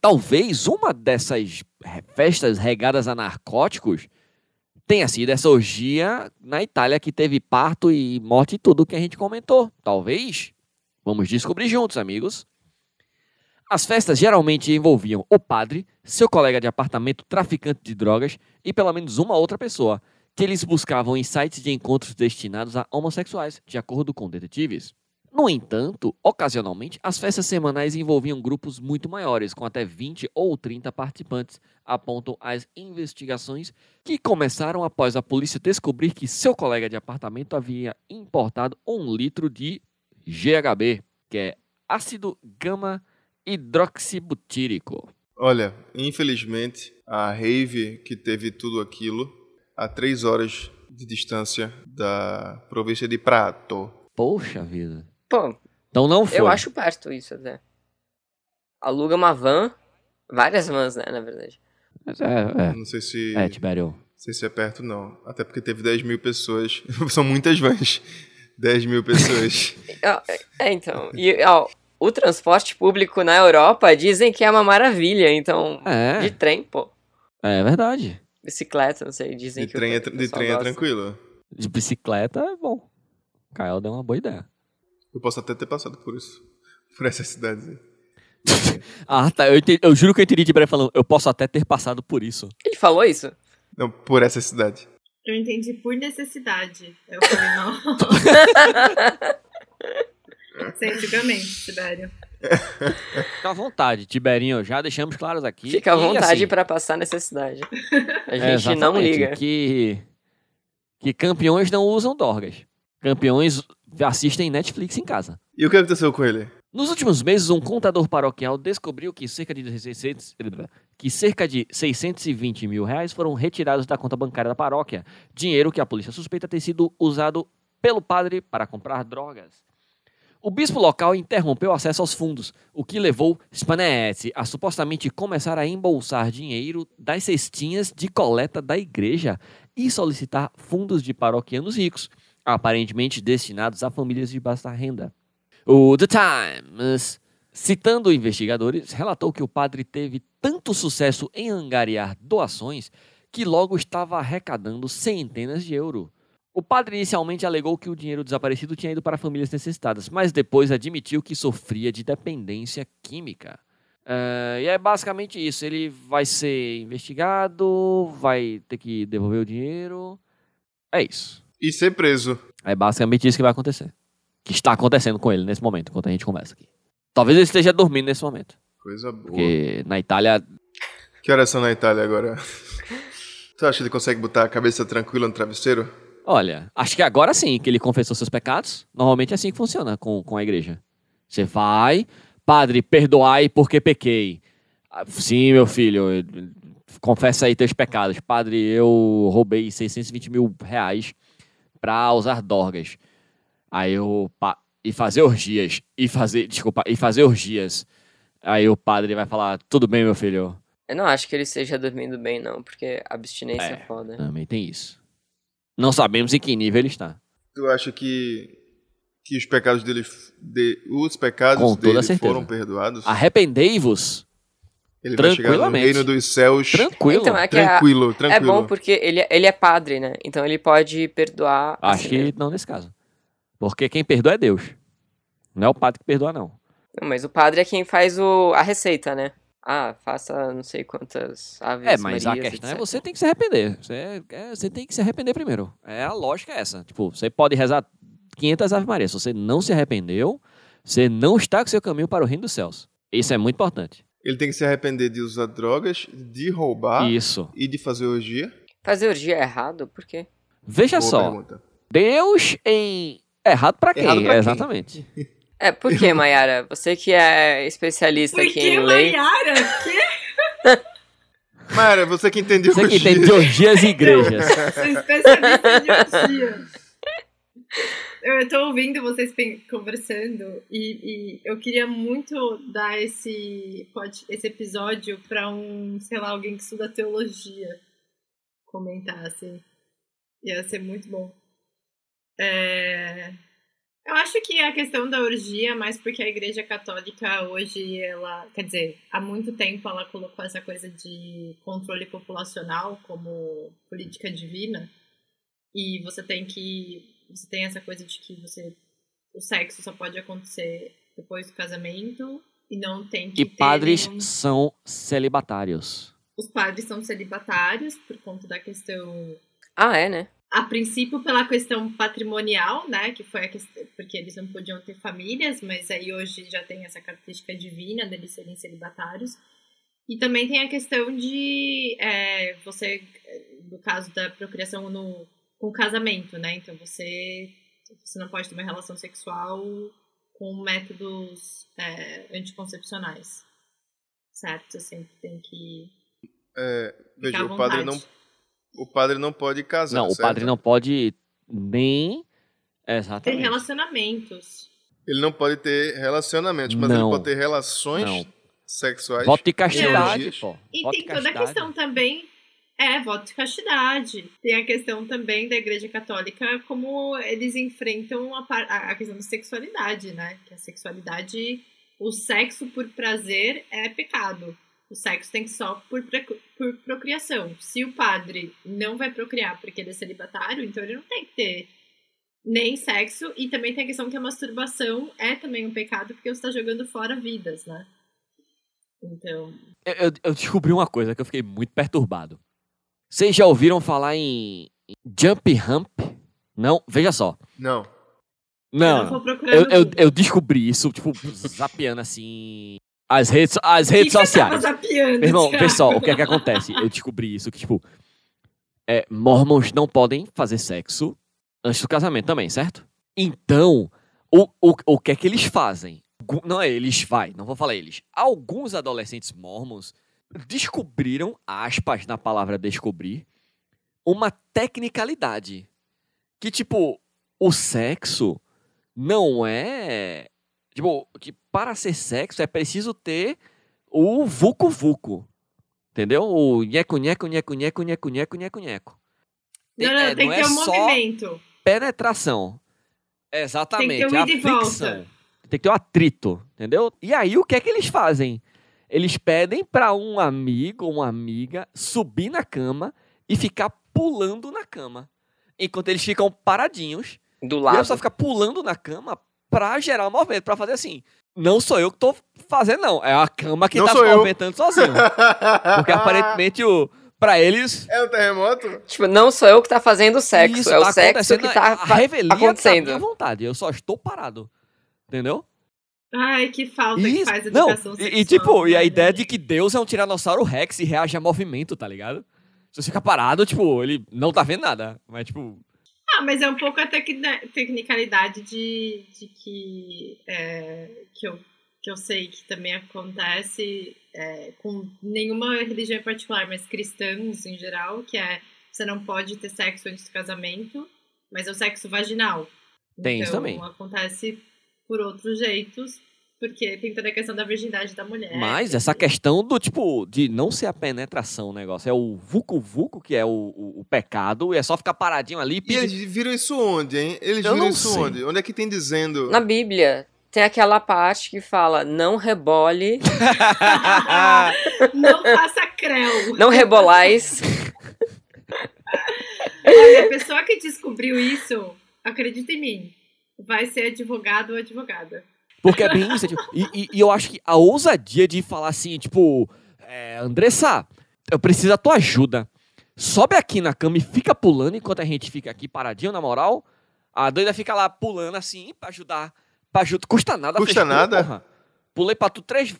Talvez uma dessas festas regadas a narcóticos tenha sido essa orgia na Itália que teve parto e morte e tudo que a gente comentou. Talvez. Vamos descobrir juntos, amigos. As festas geralmente envolviam o padre, seu colega de apartamento traficante de drogas e pelo menos uma outra pessoa, que eles buscavam em sites de encontros destinados a homossexuais, de acordo com detetives. No entanto, ocasionalmente, as festas semanais envolviam grupos muito maiores, com até 20 ou 30 participantes, apontam as investigações que começaram após a polícia descobrir que seu colega de apartamento havia importado um litro de GHB, que é ácido gama hidroxibutírico. Olha, infelizmente, a rave que teve tudo aquilo a três horas de distância da província de Prato. Poxa vida. Pô, Então não foi. eu acho perto isso até. Aluga uma van, várias vans, né, na verdade. Mas É, Não sei se, é, é, Tibério. não sei se é perto, não. Até porque teve 10 mil pessoas. São muitas vans. 10 mil pessoas. É, então. E, ó, o transporte público na Europa dizem que é uma maravilha, então. É, De trem, pô. é verdade. Bicicleta, não sei, dizem De que o trem, é, de trem é gosta. tranquilo. De bicicleta é bom. Kael deu uma boa ideia. Eu posso até ter passado por isso. Por essa cidade. aí. Ah, tá. Eu, entendi- eu juro que eu entendi Tibério falando. Eu posso até ter passado por isso. Ele falou isso? Não, por essa cidade. Eu entendi por necessidade. Eu falei, não. Sensivelmente, Tibério. Fica à vontade, Tiberinho. Já deixamos claros aqui. Fica à vontade assim, pra passar necessidade. A É, gente não exatamente, liga. Que, que campeões não usam dorgas. Campeões assistem Netflix em casa. E o que aconteceu com ele? Nos últimos meses, um contador paroquial descobriu que cerca de 600, que cerca de 620 mil reais foram retirados da conta bancária da paróquia, dinheiro que a polícia suspeita ter sido usado pelo padre para comprar drogas. O bispo local interrompeu o acesso aos fundos, o que levou Spanetti a supostamente começar a embolsar dinheiro das cestinhas de coleta da igreja e solicitar fundos de paroquianos ricos, aparentemente destinados a famílias de baixa renda. O The Times, citando investigadores, relatou que o padre teve tanto sucesso em angariar doações que logo estava arrecadando centenas de euros. O padre inicialmente alegou que o dinheiro desaparecido tinha ido para famílias necessitadas, mas depois admitiu que sofria de dependência química. Ah, e é basicamente isso. Ele vai ser investigado, vai ter que devolver o dinheiro. É isso. E ser preso. É basicamente isso que vai acontecer. Que está acontecendo com ele nesse momento, enquanto a gente conversa aqui. Talvez ele esteja dormindo nesse momento. Coisa boa. Porque na Itália. Que horas são na Itália agora? tu acha que ele consegue botar a cabeça tranquila no travesseiro? Olha, acho que agora sim que ele confessou seus pecados. Normalmente é assim que funciona com, com a igreja. Você vai, padre, perdoai porque pequei. Ah, Sim, meu filho, confessa aí teus pecados. Padre, eu roubei 620 mil reais pra usar dorgas. Aí o. pa- e fazer orgias, e fazer, desculpa, e fazer orgias. Aí o padre vai falar, tudo bem, meu filho. Eu não acho que ele esteja dormindo bem, não, porque abstinência é, É. foda. Também tem isso. Não sabemos em que nível ele está. Tu acha que, que os pecados dele, de, os pecados Com toda dele certeza. foram perdoados? Arrependei-vos. Ele vai chegar no tranquilamente. reino dos céus Tranquilo. Então, é que a- tranquilo, É tranquilo. bom porque ele, ele é padre, né? Então ele pode perdoar. a Acho que mesmo. não nesse caso. Porque quem perdoa é Deus. Não é o padre que perdoa, não. Não, mas o padre é quem faz o, a receita, né? Ah, faça não sei quantas aves É, mas a Marias, questão é etc. você tem que se arrepender. Você, é, você tem que se arrepender primeiro. É a lógica é essa. Tipo, você pode rezar 500 Ave Maria. Se você não se arrependeu, você não está com seu caminho para o reino dos céus. Isso é muito importante. Ele tem que se arrepender de usar drogas, de roubar Isso. e de fazer orgia. Fazer orgia é errado? Por quê? Veja Boa só. pergunta. Deus em. Errado pra quem? Errado pra quem? Exatamente. É, por quê, Mayara? Você que é especialista Por aqui que, em lei. Mayara? Que? Mara, você que entendeu Você que orgia. tem teologias e igrejas. Sou especialista de orgia. Eu tô ouvindo vocês conversando e, e eu queria muito dar esse, pod- esse episódio pra um, sei lá, alguém que estuda teologia comentar, assim. Ia ser muito bom. É, Eu acho que a questão da orgia, mais porque a Igreja Católica hoje, ela, quer dizer, há muito tempo ela colocou essa coisa de controle populacional como política divina. E você tem que. Você tem essa coisa de que você. O sexo só pode acontecer depois do casamento e não tem que E ter padres nenhum- são celibatários. Os padres são celibatários por conta da questão Ah, é, né? a princípio pela questão patrimonial, né, que foi a questão, porque eles não podiam ter famílias, mas aí hoje já tem essa característica divina deles serem celibatários. E também tem a questão de é, você, no caso da procriação no, com casamento, né, então você, você não pode ter uma relação sexual com métodos é, anticoncepcionais, certo? Você sempre tem que É, ficar veja, à o padre não, o padre não pode casar. Não, o certo? padre não pode nem. ter Exatamente. relacionamentos. Ele não pode ter relacionamentos, mas Não. ele pode ter relações Não. sexuais. Voto de castidade, pô. E Voto tem toda a questão também, é, voto de castidade. Tem a questão também da Igreja Católica, como eles enfrentam a, a questão da sexualidade, né? Que a sexualidade, o sexo por prazer é pecado. O sexo tem que só por, por procriação. Se o padre não vai procriar porque ele é celibatário, então ele não tem que ter nem sexo. E também tem a questão que a masturbação é também um pecado porque você está jogando fora vidas, né? Então, eu- eu descobri uma coisa que eu fiquei muito perturbado. Vocês já ouviram falar em jump ramp? Não? Veja só. Não. Não. Eu, eu, eu descobri isso, tipo, zapeando assim. As redes, as que redes que sociais. zapeando, Meu irmão, pessoal, o que é que acontece? Eu descobri isso, que, tipo, é, mormons não podem fazer sexo antes do casamento também, certo? Então, o, o, o que é que eles fazem? Não é eles, vai, não vou falar eles. Alguns adolescentes mormons descobriram, aspas na palavra descobrir, uma tecnicalidade. Que, tipo, o sexo não é. Tipo, que para ser sexo é preciso ter o vucu-vucu. Entendeu? O nheco, nheco, nheco, nheco, nheco, nheco, nheco, nheco. Não, não, é, tem não que é ter um movimento. penetração. Exatamente. Tem que ter um ida e volta. Tem que ter um atrito, entendeu? E aí, o que é que eles fazem? Eles pedem para um amigo ou uma amiga subir na cama e ficar pulando na cama. Enquanto eles ficam paradinhos. Do E a lado. pessoa fica pulando na cama pra gerar um movimento, pra fazer assim. Não sou eu que tô fazendo, não. É a cama que Não tá se eu. movimentando sozinho. Porque aparentemente, o, pra eles, É um terremoto? Tipo, não sou eu que tá fazendo o sexo, isso é o tá sexo acontecendo, que tá a revelia acontecendo. da minha vontade. Eu só estou parado. Entendeu? Ai, que falta que Isso. faz Não, educação e, sexual. e tipo, e a né, ideia de que Deus é um tiranossauro Rex e reage a movimento, tá ligado? Se você fica parado, tipo, ele não tá vendo nada. Mas, tipo, Ah, mas é um pouco a tecna- tecnicalidade de, de que, é, que, eu, que eu sei que também acontece é, com nenhuma religião em particular, mas cristãos em geral, que é você não pode ter sexo antes do casamento, mas é o sexo vaginal. Tem isso então, também. acontece por outros jeitos, porque tem toda a questão da virgindade da mulher. Mas essa questão do tipo, de não ser a penetração o negócio, é o vucu-vucu, que é o, o, o pecado, e é só ficar paradinho ali e E pedir. eles viram isso onde, hein? Eles Eu viram não isso sei. onde? Onde é que tem dizendo? Na Bíblia, tem aquela parte que fala: não rebole, Não faça creu. não rebolais. Olha, a pessoa que descobriu isso, acredita em mim, vai ser advogado ou advogada. Porque é bem isso. é tipo, e, e- e eu acho que a ousadia de falar assim, tipo, é, Andressa, eu preciso da tua ajuda. Sobe aqui na cama e fica pulando enquanto a gente fica aqui paradinho, na moral. A doida fica lá pulando assim pra ajudar. Pra ajudar. Custa nada. Custa frescura, nada? porra. Pulei pra tu três.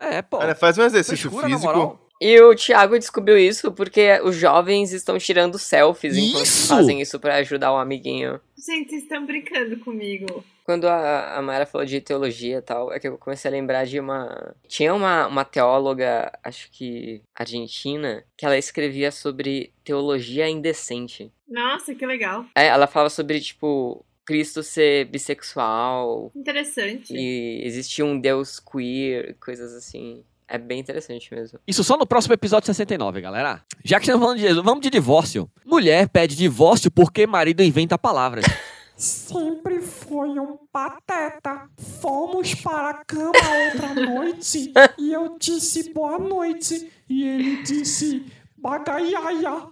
É, pô. Faz um exercício frescura, na físico. E o Thiago descobriu isso porque os jovens estão tirando selfies enquanto Isso! fazem isso pra ajudar o amiguinho. Gente, vocês estão brincando comigo. Quando a, a Mayra falou de teologia e tal, é que eu comecei a lembrar de uma. Tinha uma, uma teóloga, acho que argentina, que ela escrevia sobre teologia indecente. Nossa, que legal. É, ela falava sobre, tipo, Cristo ser bissexual Interessante. e existia um Deus queer, coisas assim. É bem interessante mesmo. Isso só no próximo episódio 69, galera. Já que estamos falando de Jesus, vamos de divórcio. Mulher pede divórcio porque marido inventa palavras. Sempre foi um pateta. Fomos para a cama outra noite e eu disse boa noite e ele disse bagaiaia.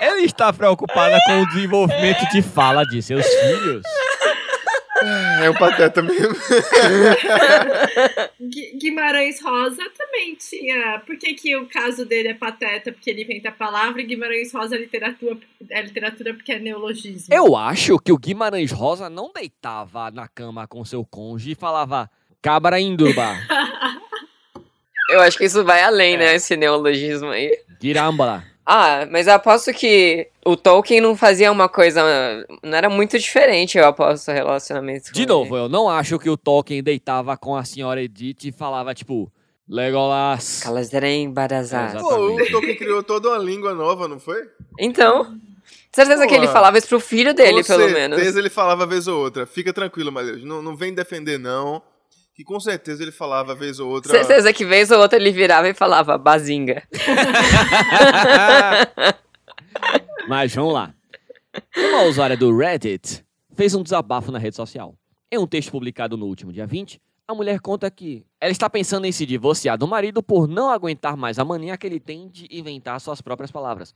Ela está preocupada com o desenvolvimento de fala de seus filhos. É um pateta mesmo. Gui- Guimarães Rosa também tinha. Por que, que o caso dele é pateta? Porque ele inventa a palavra e Guimarães Rosa é literatura, é literatura porque é neologismo. Eu acho que o Guimarães Rosa não deitava na cama com seu cônjuge e falava cabra indurba, Eu acho que isso vai além, né? Esse neologismo aí. girambala. Ah, mas eu aposto que o Tolkien não fazia uma coisa. Não era muito diferente, eu aposto, o relacionamento. De com novo, eu não acho que o Tolkien deitava com a senhora Edith e falava tipo Legolas. Kalasdren Barazar. Exato. Pô, o Tolkien criou toda uma língua nova, não foi? Então, certeza que ele Pô, falava isso pro filho dele, com pelo certeza menos. ele falava vez ou outra. Fica tranquilo, Matheus. Não, não vem defender, não. Que com certeza ele falava vez ou outra. Certeza que vez ou outra ele virava e falava Bazinga. Mas vamos lá. Uma usuária do Reddit fez um desabafo na rede social. Em um texto publicado no último dia 20, a mulher conta que ela está pensando em se divorciar do marido por não aguentar mais a mania que ele tem de inventar suas próprias palavras.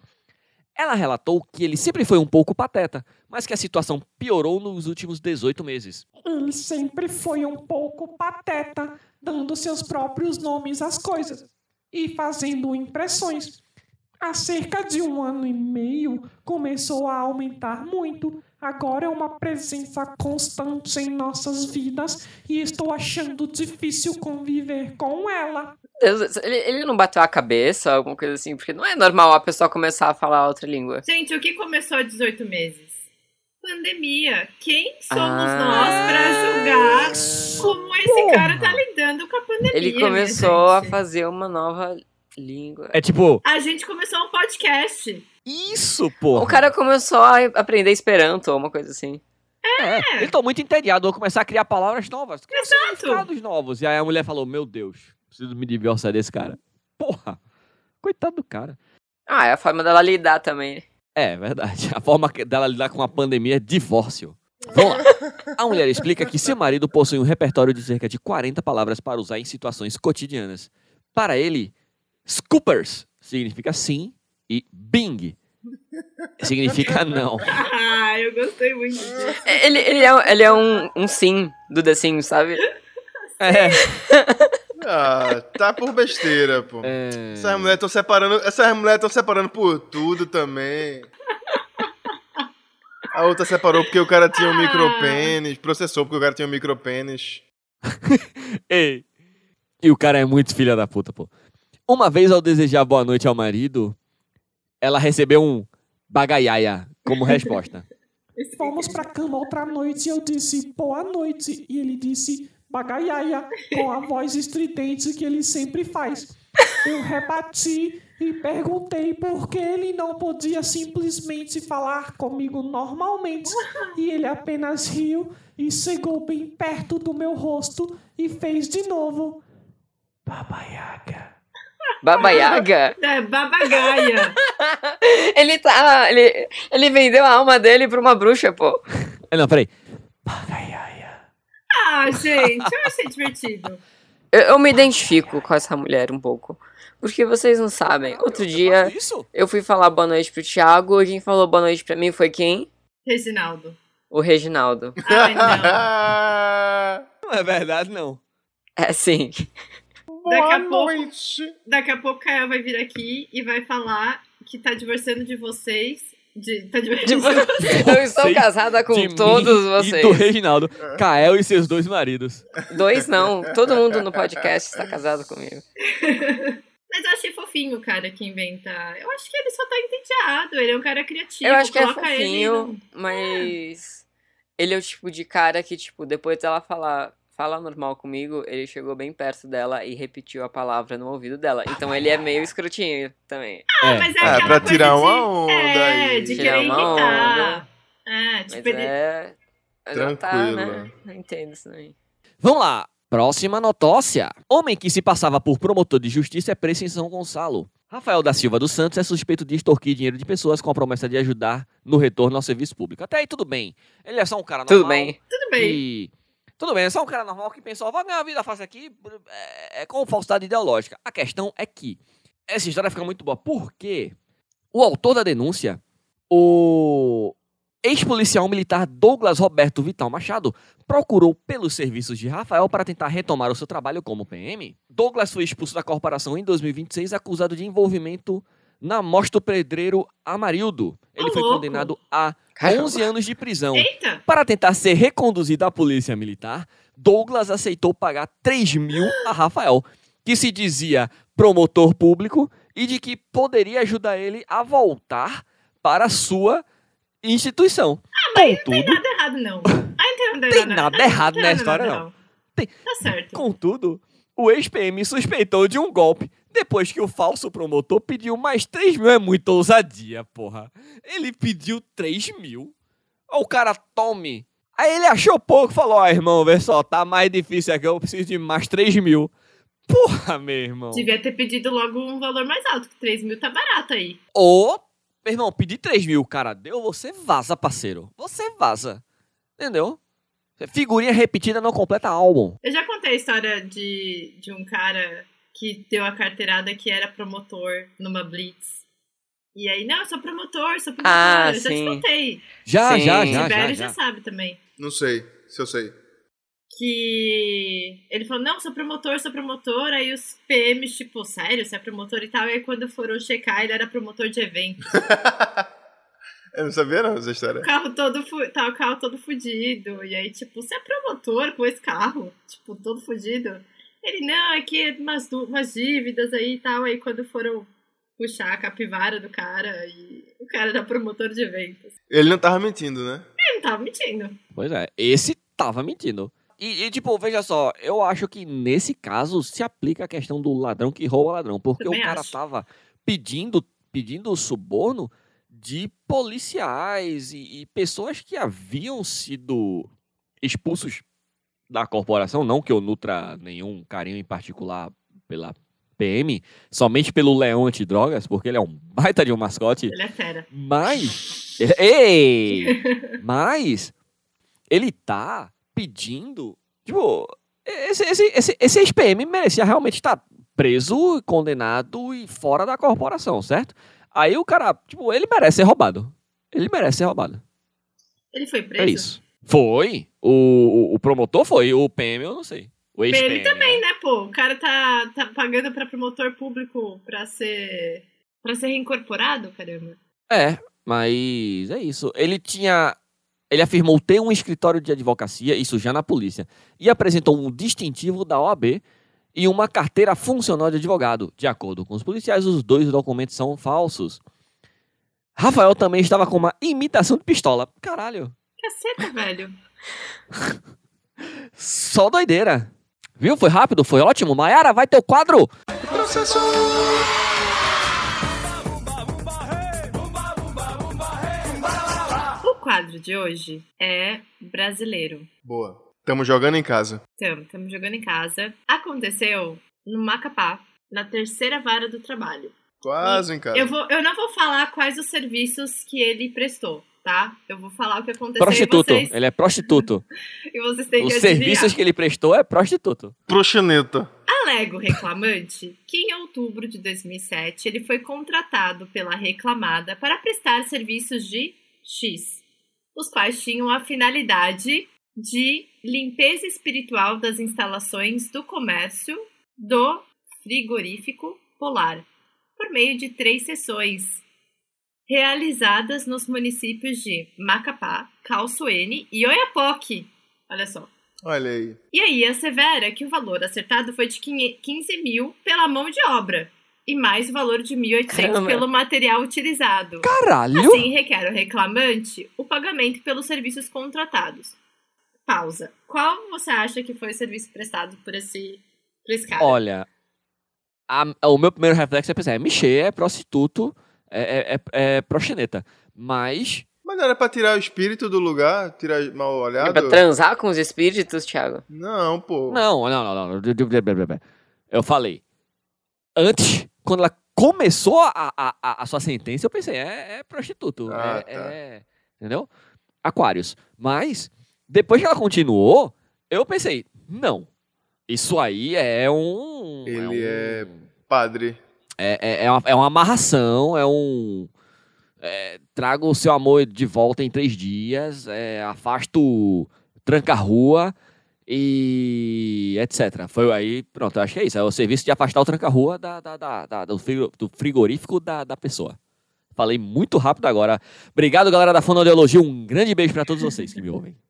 Ela relatou que ele sempre foi um pouco pateta, mas que a situação piorou nos últimos 18 meses. Ele sempre foi um pouco pateta, dando seus próprios nomes às coisas e fazendo impressões. Há cerca de um ano e meio começou a aumentar muito. Agora é uma presença constante em nossas vidas e estou achando difícil conviver com ela. Deus, ele, ele não bateu a cabeça, alguma coisa assim, porque não é normal a pessoa começar a falar outra língua. Gente, o que começou há 18 meses? Pandemia. Quem somos Ah. nós pra julgar como esse cara tá lidando com a pandemia? Ele começou a fazer uma nova língua. É tipo, A gente começou um podcast. isso, pô. O cara começou a aprender Esperanto ou uma coisa assim. É, eu tô muito entediado, vou começar a criar palavras novas, criar Exato. significados novos. E aí a mulher falou, meu Deus, preciso me divorciar desse cara. Porra, coitado do cara. Ah, é a forma dela lidar também. É, verdade. A forma que- dela lidar com a pandemia é divórcio. Vamos lá. A mulher explica que seu marido possui um repertório de cerca de 40 palavras para usar em situações cotidianas. Para ele, scoopers significa sim e bing significa não. Ah, eu gostei muito disso. Ele, ele é, ele é um, um sim do The Sims, sabe? É. Ah, tá por besteira, pô. é... Essas mulheres estão separando. Essas mulheres estão separando por tudo também. A outra separou porque o cara tinha um micropênis. Processou porque o cara tinha um micropênis. Ei. E o cara é muito filha da puta, pô. Uma vez ao desejar boa noite ao marido, ela recebeu um bagaiaia como resposta. Fomos pra cama outra noite e eu disse boa noite e ele disse bagaiaia com a voz estridente que ele sempre faz. Eu rebati e perguntei por que ele não podia simplesmente falar comigo normalmente. E ele apenas riu e chegou bem perto do meu rosto e fez de novo. Baba Yaga. Baba Yaga? É, babagaia. Ele tá. Ele, ele vendeu a alma dele pra uma bruxa, pô. É, Não, peraí. Ah, gente, eu achei divertido. Eu, eu me identifico com essa mulher um pouco. Porque vocês não sabem. Outro dia Isso? eu fui falar boa noite pro Thiago. Quem falou boa noite pra mim foi quem? Reginaldo. O Reginaldo. Ai, não. Não é verdade, não. É sim. Daqui a Boa pouco- noite. Daqui a pouco Kael vai vir aqui e vai falar que tá divorciando de vocês. De, tá. Tipo, eu estou casada com De todos vocês. E do Reginaldo. Kael e seus dois maridos. Dois não. Todo mundo no podcast está casado comigo. Mas eu achei fofinho o cara que inventa. Eu acho que ele só tá entediado. Ele é um cara criativo. Eu acho que é ele fofinho, no- mas ele é o tipo de cara que, tipo, depois dela falar, fala normal comigo, ele chegou bem perto dela e repetiu a palavra no ouvido dela. Então ele é meio escrotinho também. Ah, É. mas é Ah, pra coisa tirar de- uma onda É, aí. de Tirar uma irritar. É, Mas tipo, ele. é. Já tá, Tranquilo. né? Não entendo isso aí. Vamos lá. Próxima notócia. Homem que se passava por promotor de justiça é preso em São Gonçalo. Rafael da Silva dos Santos é suspeito de extorquir dinheiro de pessoas com a promessa de ajudar no retorno ao serviço público. Até aí tudo bem. Ele é só um cara normal. Tudo bem. Tudo bem. Tudo bem, é só um cara normal que pensou, vai ganhar vida fácil aqui, é, é com falsidade ideológica. A questão é que essa história fica muito boa. Porque o autor da denúncia, o ex-policial militar Douglas Roberto Vital Machado, procurou pelos serviços de Rafael para tentar retomar o seu trabalho como PM. Douglas foi expulso da corporação em 2026 acusado de envolvimento na morte do pedreiro Amarildo. Ele Ô, foi louco. condenado a Caramba. 11 anos de prisão. Eita! Para tentar ser reconduzido à polícia militar, Douglas aceitou pagar 3 mil a Rafael, que se dizia promotor público e de que poderia ajudar ele a voltar para a sua instituição. Contudo, Nada errado, não. Não tem Tem nada, nada errado tem na nada história, errado, não. Tem- Tá certo. contudo, o ex-PM suspeitou de um golpe depois que o falso promotor pediu mais 3 mil. É muita ousadia, porra. Ele pediu 3 mil. Ó, O cara tome. Aí ele achou pouco falou: Ó, irmão, vê só, tá mais difícil aqui, eu preciso de mais 3 mil. Porra, meu irmão. Devia ter pedido logo um valor mais alto, que 3 mil tá barato aí. Ou, meu irmão, pedir 3 mil, cara deu, você vaza, parceiro. Você vaza. Entendeu? Figurinha repetida não completa álbum. Eu já contei a história de, de um cara que deu a carteirada que era promotor numa Blitz. E aí, não, eu sou promotor, sou promotor. Ah, eu já te contei. Já, Sim. já, O já, já, Tibério já. já sabe também. Não sei, se eu sei. que ele falou, não, sou promotor, sou promotor, aí os PMs, tipo, sério, você é promotor e tal, e aí quando foram checar, ele era promotor de evento. eu não sabia não essa história. O carro todo, fu tá o carro todo fudido, e aí, tipo, você é promotor com esse carro, tipo, todo fudido? Ele, não, é que umas, umas dívidas aí e tal, aí quando foram puxar a capivara do cara, e o cara era promotor de eventos. Ele não tava mentindo, né? Ele não tava mentindo. Pois é, esse tava mentindo. E, e, tipo, veja só, eu acho que nesse caso se aplica a questão do ladrão que rouba ladrão, porque Também o cara acho. tava pedindo, pedindo suborno de policiais e, e pessoas que haviam sido expulsos da corporação, não que eu nutra nenhum carinho em particular pela PM, somente pelo Leão Antidrogas, porque ele é um baita de um mascote, Ele é fera. mas. Ei! Mas. Ele tá pedindo. Tipo. Esse, esse, esse, esse ex-PM merecia realmente estar preso, condenado e fora da corporação, certo? Aí o cara, tipo, ele merece ser roubado. Ele merece ser roubado. Ele foi preso? É isso. Foi. O, o, promotor foi. O PM eu não sei. O. Ele também, né, pô? O cara tá, tá pagando pra promotor público pra ser. pra ser reincorporado, caramba. É, mas é isso. Ele tinha. Ele afirmou ter um escritório de advocacia, isso já na polícia, e apresentou um distintivo da OAB e uma carteira funcional de advogado. De acordo com os policiais, os dois documentos são falsos. Rafael também estava com uma imitação de pistola. Caralho, Caceta, velho. só doideira. Viu? Foi rápido, foi ótimo. Mayara, vai teu quadro! Processo! O quadro de hoje é brasileiro. Boa. Tamo jogando em casa. Então, estamos jogando em casa. Aconteceu no Macapá, na terceira vara do trabalho. Quase em casa. Eu, vou, eu não vou falar quais os serviços que ele prestou, tá? Eu vou falar o que aconteceu Prostituto. e vocês, Ele é prostituto. e vocês têm Os que adivinhar. serviços que ele prestou é prostituto. Proxaneta. Alega o reclamante que em outubro de 2007 ele foi contratado pela reclamada para prestar serviços de X, os quais tinham a finalidade de limpeza espiritual das instalações do comércio do frigorífico polar, por meio de três sessões realizadas nos municípios de Macapá, Calçoene e Oiapoque. Olha só. Olha aí. E aí assevera que o valor acertado foi de 15 mil pela mão de obra e mais o valor de 1.800 Caramba. pelo material utilizado. Caralho! Assim requer o reclamante o pagamento pelos serviços contratados. Pausa. Qual você acha que foi o serviço prestado por esse, por esse cara? Olha, a- o meu primeiro reflexo é pensar, é mexer, é prostituto, é, é, é, é proxeneta. Mas, Mas não era pra tirar o espírito do lugar? Tirar mal É olhado? pra transar com os espíritos, Thiago? Não, pô. não, não, não, não. Eu falei, antes, quando ela começou a, a, a, sua sentença, eu pensei, é, é prostituto. Ah, é, tá. é- entendeu? Aquários. Mas, depois que ela continuou, eu pensei, não. Isso aí é um. Ele é um- padre. É, é, é, uma, é uma amarração, é um. É, traga o seu amor de volta em três dias, é, afasta o tranca-rua e etc. Foi aí, pronto, eu acho que é isso. É o serviço de afastar o tranca-rua da, da, da- da- do, frigo- do frigorífico da, da pessoa. Falei muito rápido agora. Obrigado, galera da Fonoaudiologia. Um grande beijo pra todos vocês que me ouvem.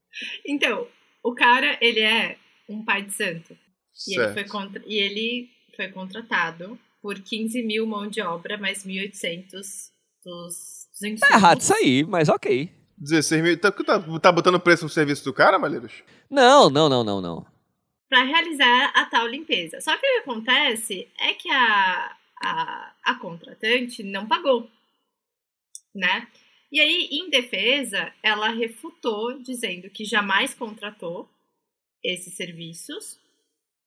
Então, o cara, ele é um pai de santo. E ele, foi contra... e ele foi contratado por 15 mil mão de obra, mais 1.800 dos, dos insumos. Tá errado isso aí, mas ok. 16 mil. Tá, tá, tá botando preço no serviço do cara, Malheiros? Não, não, não, não, não. para realizar a tal limpeza. Só que o que acontece é que a, a, a contratante não pagou, né? E aí, em defesa, ela refutou, dizendo que jamais contratou esses serviços,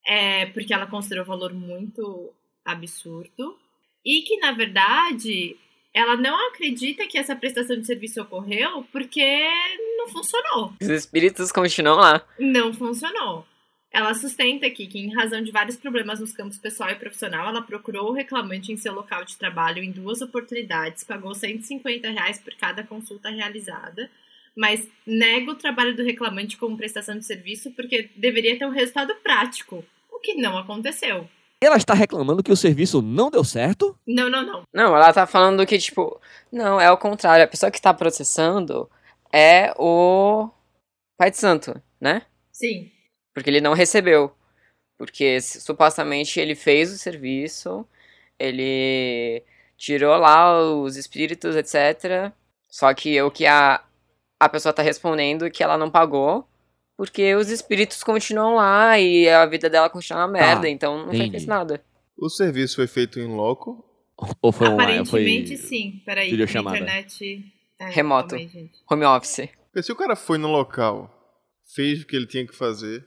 é, porque ela considerou o valor muito absurdo, e que, na verdade, ela não acredita que essa prestação de serviço ocorreu porque não funcionou Os espíritos continuam lá. não funcionou. Ela sustenta aqui que, em razão de vários problemas nos campos pessoal e profissional, ela procurou o reclamante em seu local de trabalho em duas oportunidades, pagou 150 reais por cada consulta realizada, mas nega o trabalho do reclamante como prestação de serviço porque deveria ter um resultado prático, o que não aconteceu. Ela está reclamando que o serviço não deu certo? Não, não, não. Não, ela tá falando que, tipo, não, é o contrário. A pessoa que tá processando é o pai de santo, né? Sim. Porque ele não recebeu. Porque supostamente ele fez o serviço, ele tirou lá os espíritos, etc. Só que o que a, a pessoa tá respondendo é que ela não pagou, porque os espíritos continuam lá e a vida dela continua uma merda, então não entendi. fez nada. O serviço foi feito em loco. Ou foi. Aparentemente, Foi... sim. Peraí, videochamada. internet... É, Remoto. gente. Home office. Porque se o cara foi no local, fez o que ele tinha que fazer,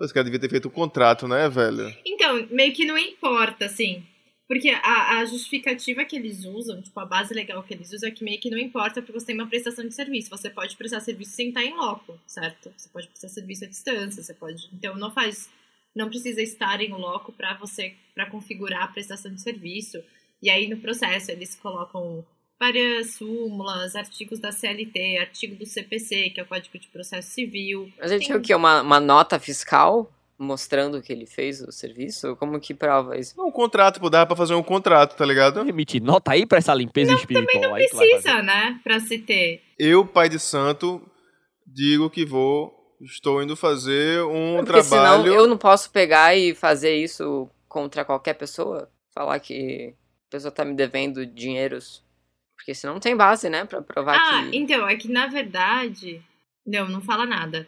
esse cara devia ter feito um contrato, né, velho? Então, meio que não importa, assim. Porque a, a justificativa que eles usam, tipo, a base legal que eles usam é que meio que não importa porque você tem uma prestação de serviço. Você pode prestar serviço sem estar em loco, certo? Você pode prestar serviço à distância, você pode. Então não faz. Não precisa estar em loco para você para configurar a prestação de serviço. E aí no processo eles colocam várias súmulas, artigos da CLT, artigo do CPC, que é o Código de Processo Civil. Mas ele Tem- o quê? Uma, uma nota fiscal mostrando que ele fez o serviço? Como que prova isso? Um contrato, pô, dava pra fazer um contrato, tá ligado? Emitir nota aí pra essa limpeza espiritual aí. que tu vai fazer. Precisa, né? Pra se ter. Eu, pai de santo, digo que vou, estou indo fazer um Porque trabalho. senão eu não posso pegar e fazer isso contra qualquer pessoa. Falar que a pessoa tá me devendo dinheiros. Porque senão não tem base, né? Pra provar Ah, que. então, é que na verdade. Não, não fala nada.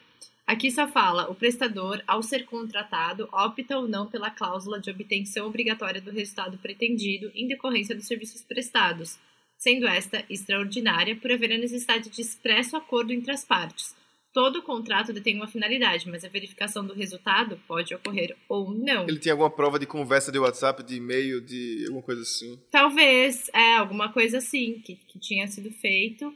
Aqui só fala: o prestador, ao ser contratado, opta ou não pela cláusula de obtenção obrigatória do resultado pretendido em decorrência dos serviços prestados, sendo esta extraordinária por haver a necessidade de expresso acordo entre as partes. Todo contrato detém uma finalidade, mas a verificação do resultado pode ocorrer ou não. Ele tinha alguma prova de conversa de WhatsApp, de e-mail, de alguma coisa assim. Talvez, é, alguma coisa assim, que, que tinha sido feito.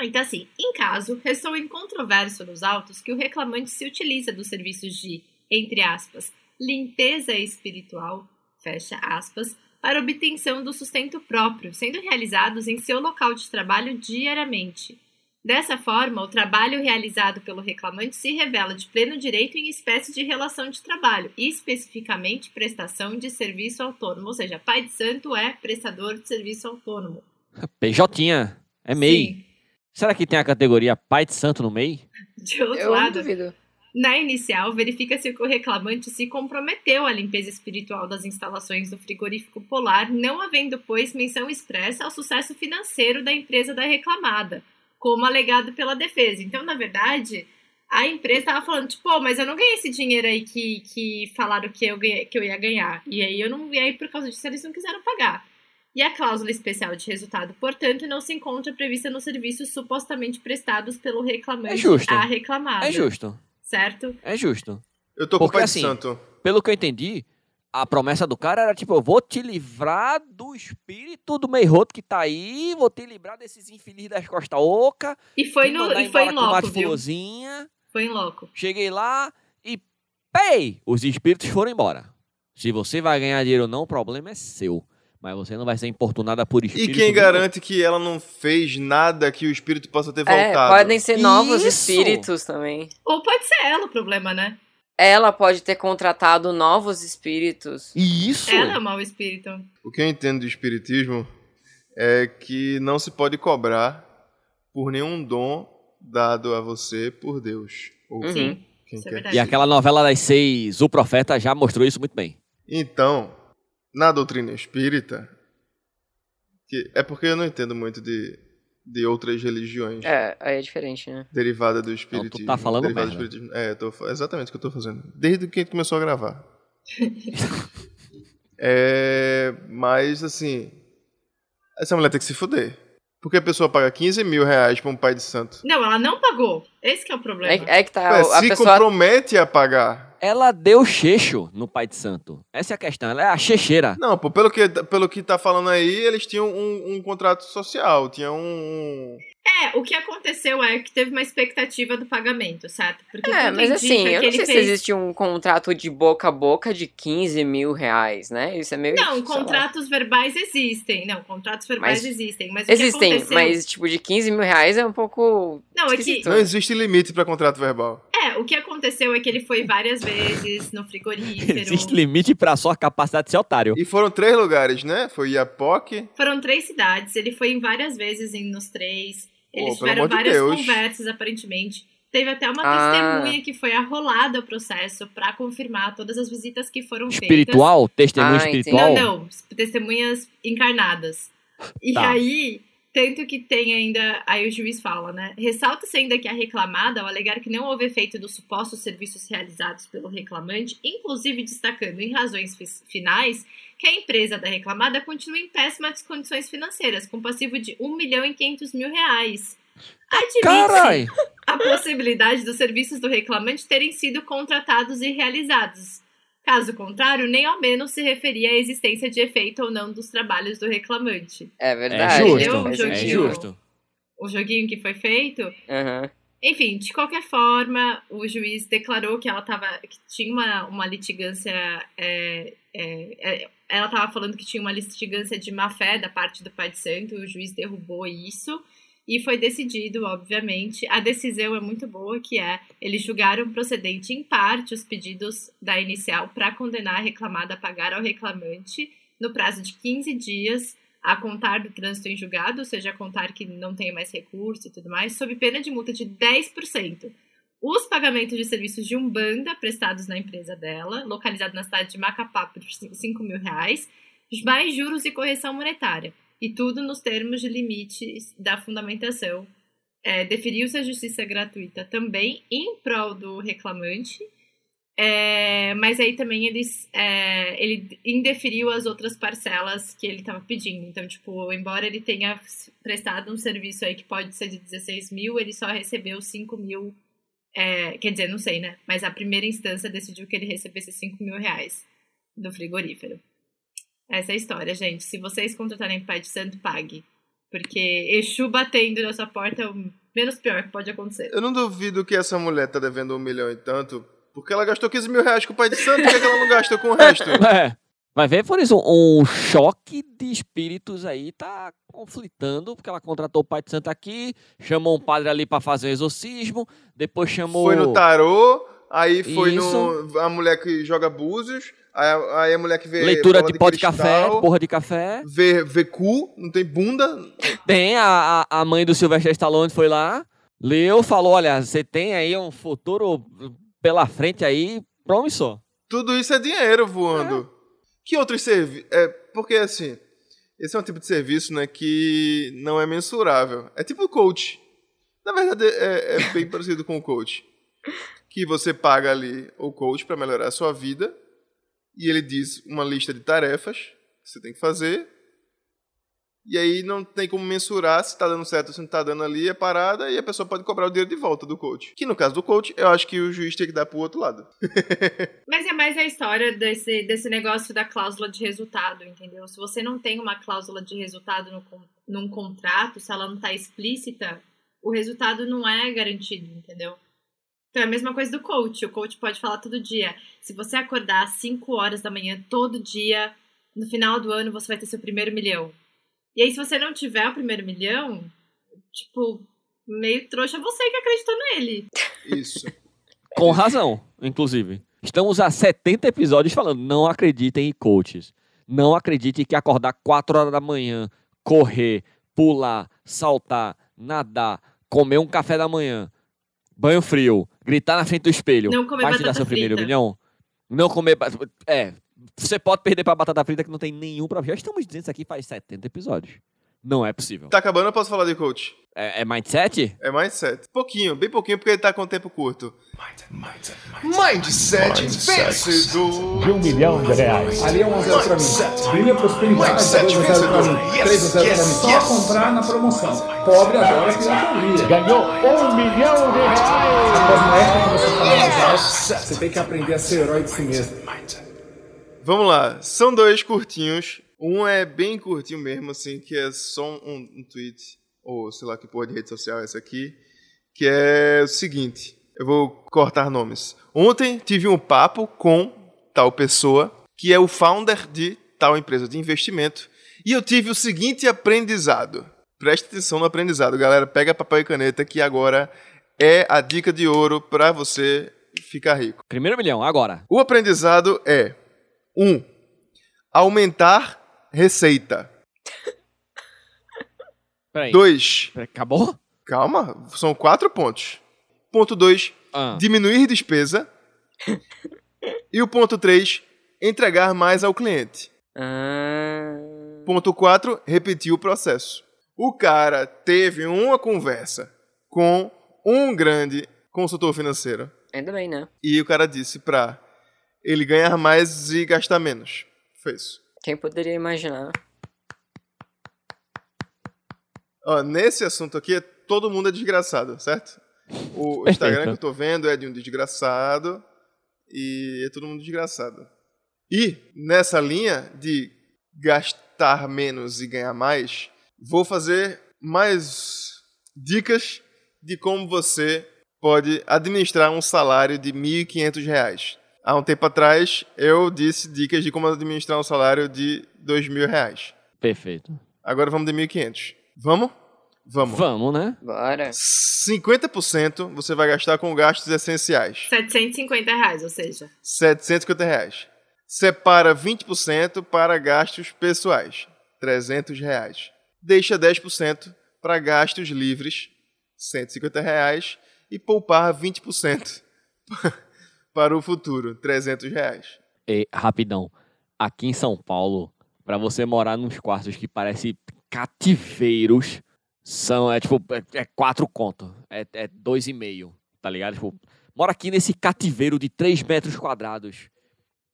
Então, assim, em caso, ressoa incontroverso nos autos que o reclamante se utiliza dos serviços de, entre aspas, limpeza espiritual, fecha aspas, para obtenção do sustento próprio, sendo realizados em seu local de trabalho diariamente. Dessa forma, o trabalho realizado pelo reclamante se revela de pleno direito em espécie de relação de trabalho, especificamente prestação de serviço autônomo, ou seja, pai de santo é prestador de serviço autônomo. PJ, é MEI. Sim. Será que tem a categoria pai de santo no MEI? De outro Eu não lado, duvido. Na inicial, verifica-se que o reclamante se comprometeu à limpeza espiritual das instalações do frigorífico polar, não havendo, pois, menção expressa ao sucesso financeiro da empresa da reclamada, como alegado pela defesa. Então, na verdade, a empresa estava falando, tipo, pô, mas eu não ganhei esse dinheiro aí que, que falaram que eu, ganhei- que eu ia ganhar. E aí eu não ganhei por causa disso, eles não quiseram pagar. E a cláusula especial de resultado, portanto, não se encontra prevista nos serviços supostamente prestados pelo reclamante É justo. à reclamada. É justo. Certo? É justo. Eu tô com o Porque pai assim, de santo. Pelo que eu entendi, a promessa do cara era tipo, eu vou te livrar do espírito do Meiroto que tá aí, vou te livrar desses infelizes das costas oca, E foi, no, e foi em loco, viu? Foi em loco. Cheguei lá e pei! Os espíritos foram embora. Se você vai ganhar dinheiro ou não, o problema é seu. Mas você não vai ser importunada por E espírito. quem nenhum. garante que ela não fez nada que o espírito possa ter É, voltado? podem ser novos Isso! espíritos também. Ou pode ser ela o problema, né? Ela pode ter contratado novos espíritos. Isso! Ela é o mau espírito. O que eu entendo do espiritismo é que não se pode cobrar por nenhum dom dado a você por Deus. Ou Uhum. Sim, quem isso é quer. E aquela novela das seis, O Profeta, já mostrou isso muito bem. Então, na doutrina espírita, que é porque eu não entendo muito de, de outras religiões É, aí é diferente, né? derivadas do espiritismo. tá falando derivadas do merda. espiritismo. É, tô, exatamente o que eu tô fazendo. Desde que a gente começou a gravar. é, mas, assim, essa mulher tem que se fuder. Porque a pessoa paga 15 mil reais pra um pai de santo. Não, ela não pagou. Esse que é o problema. É, é que tá. Ué, a se pessoa. compromete a pagar. Ela deu cheixo no Pai de Santo. Essa é a questão. Ela é a checheira. Não, pô, pelo que, pelo que tá falando aí, eles tinham um, um contrato social, tinham um... É, o que aconteceu é que teve uma expectativa do pagamento, certo? Porque É, mas assim, eu não sei se fez... existe um contrato de boca a boca de 15 mil reais, né? Isso é meio. Não, lá. contratos verbais existem. Não, contratos verbais Mas existem. Mas o que Existem, aconteceu... mas tipo, de 15 mil reais é um pouco. Não, é que... esquisito. Não existe limite pra contrato verbal. É, o que aconteceu é que ele foi várias vezes no frigorífero. Existe limite pra sua capacidade de ser otário. E foram três lugares, né? Foi Iapoque, Foram três cidades, ele foi em várias vezes em, nos três. Eles pelo tiveram de várias Deus. conversas, aparentemente. Teve até uma Ah. testemunha que foi arrolada ao processo pra confirmar todas as visitas que foram Espiritual? Testemunho Ah, entendi. espiritual? feitas. Não, não, testemunhas encarnadas. E Tá. aí, tanto que tem ainda, aí o juiz fala, né? Ressalta-se ainda que a reclamada, ao alegar que não houve efeito dos supostos serviços realizados pelo reclamante, inclusive destacando em razões fi- finais que a empresa da reclamada continua em péssimas condições financeiras, com passivo de 1 milhão e 500 mil reais. Admite Carai! a possibilidade dos serviços do reclamante terem sido contratados e realizados. Caso contrário, nem ao menos se referia à existência de efeito ou não dos trabalhos do reclamante. É É verdade. Entendeu? justo. faz joguinho. É sentido. justo. O joguinho que foi feito. Aham. Enfim, de qualquer forma, o juiz declarou que ela tava, que tinha uma, uma litigância. é, é, é, ela estava falando que tinha uma litigância de má fé da parte do pai de santo, o juiz derrubou isso. E foi decidido, obviamente. A decisão é muito boa, que é eles julgaram procedente em parte os pedidos da inicial para condenar a reclamada a pagar ao reclamante no prazo de 15 dias a contar do trânsito em julgado, ou seja, a contar que não tenha mais recurso e tudo mais, sob pena de multa de 10%. Os pagamentos de serviços de Umbanda prestados na empresa dela, localizado na cidade de Macapá por 5 mil reais, mais juros e correção monetária. E tudo nos termos de limites da fundamentação é, deferiu-se a justiça gratuita também em prol do reclamante, é, mas aí também eles, é, ele indeferiu as outras parcelas que ele estava pedindo. Então, tipo, embora ele tenha prestado um serviço aí que pode ser de 16 mil, ele só recebeu 5 mil. É, quer dizer, não sei, né? Mas a primeira instância decidiu que ele recebesse 5 mil reais do frigorífero. Essa é a história, gente. Se vocês contratarem Pai de Santo, pague. Porque Exu batendo na sua porta é o menos pior que pode acontecer. Eu não duvido que essa mulher tá devendo um milhão e tanto, porque ela gastou 15 mil reais com o pai de santo, por que que ela não gastou com o resto? É. Vai ver, por isso, um choque de espíritos aí tá conflitando, porque ela contratou o pai de santo aqui, chamou um padre ali pra fazer o exorcismo, depois chamou... Foi no tarô, aí foi Isso. no a mulher que joga búzios, aí, a- aí a mulher que vê Leitura bola de pó de café, porra de café. vê, vê cu, não tem bunda. Tem a, a, mãe do Sylvester Stallone foi lá, leu, falou, olha, você tem aí um futuro pela frente aí promissor. Tudo isso é dinheiro voando. Que outros serviços? É, porque assim, esse é um tipo de serviço né, que não é mensurável. É tipo o coach. Na verdade, é, é bem parecido com o coach. Que você paga ali o coach para melhorar a sua vida. E ele diz uma lista de tarefas que você tem que fazer. E aí não tem como mensurar se tá dando certo ou se não tá dando ali, é parada, e a pessoa pode cobrar o dinheiro de volta do coach. Que no caso do coach, eu acho que o juiz tem que dar pro outro lado. Mas é mais a história desse, desse negócio da cláusula de resultado, entendeu? Se você não tem uma cláusula de resultado no, num contrato, se ela não tá explícita, o resultado não é garantido, entendeu? Então é a mesma coisa do coach. O coach pode falar todo dia. Se você acordar às 5 horas da manhã todo dia, no final do ano você vai ter seu primeiro milhão. E aí, se você não tiver o primeiro milhão, tipo, meio trouxa você que acreditou nele. Isso. Com razão, inclusive. Estamos há 70 episódios falando, não acreditem em coaches. Não acreditem que acordar 4 horas da manhã, correr, pular, saltar, nadar, comer um café da manhã, banho frio, gritar na frente do espelho, Não comer vai te dar seu primeiro frita. milhão? Não comer... É, você pode perder pra batata frita que não tem nenhum problema. Já estamos dizendo isso aqui faz 70 episódios. Não é possível. Tá acabando, eu posso falar de coach. É, é mindset? É mindset. Pouquinho, bem pouquinho, porque ele tá com tempo curto. Mindset vencedor. de um milhão de reais. Ali é um zero pra mim. Brilha prosperidade, Mindset 2 a 0 pra mim. vencedor. 3 a 0 pra mim. Só yes. comprar na promoção. Pobre adora pirataria. Ganhou um milhão de reais. Após uma época que você fala você tem que aprender a ser herói de si mesmo. Vamos lá, são dois curtinhos. Um é bem curtinho mesmo, assim, que é só um, um tweet, ou sei lá que porra de rede social é essa aqui, que é o seguinte, eu vou cortar nomes. Ontem tive um papo com tal pessoa, que é o founder de tal empresa de investimento, e eu tive o seguinte aprendizado. Preste atenção no aprendizado, galera, pega papel e caneta que agora é a dica de ouro para você ficar rico. Primeiro milhão, agora. O aprendizado é: 1. Um, aumentar receita. Peraí. 2. Peraí, Acabou? Calma, são quatro pontos. Ponto 2. Ah. Diminuir despesa. e o ponto 3. Entregar mais ao cliente. Ah, Ponto 4. Repetir o processo. O cara teve uma conversa com um grande consultor financeiro. ainda bem, né? E o cara disse pra ele ganhar mais e gastar menos. Foi isso. Quem poderia imaginar? Ó, nesse assunto aqui, todo mundo é desgraçado, certo? O Perfeito. Instagram que eu tô vendo é de um desgraçado e é todo mundo desgraçado. E nessa linha de gastar menos e ganhar mais, vou fazer mais dicas de como você pode administrar um salário de R$ 1.500. Há um tempo atrás, eu disse dicas de como administrar um salário de R$ 2.000. Perfeito. Agora vamos de 1.500. Vamos? Vamos. Vamos, né? Bora. 50% você vai gastar com gastos essenciais. 750 reais, ou seja. 750 reais. Separa 20% para gastos pessoais. 300 reais. Deixa 10% para gastos livres. 150 reais. E poupar 20% para o futuro. 300 reais. E, rapidão. Aqui em São Paulo, pra você morar nos quartos que parecem cativeiros, São, é tipo, é, é quatro conto. É, é dois e meio, tá ligado? Tipo, mora aqui nesse cativeiro de 3 metros quadrados.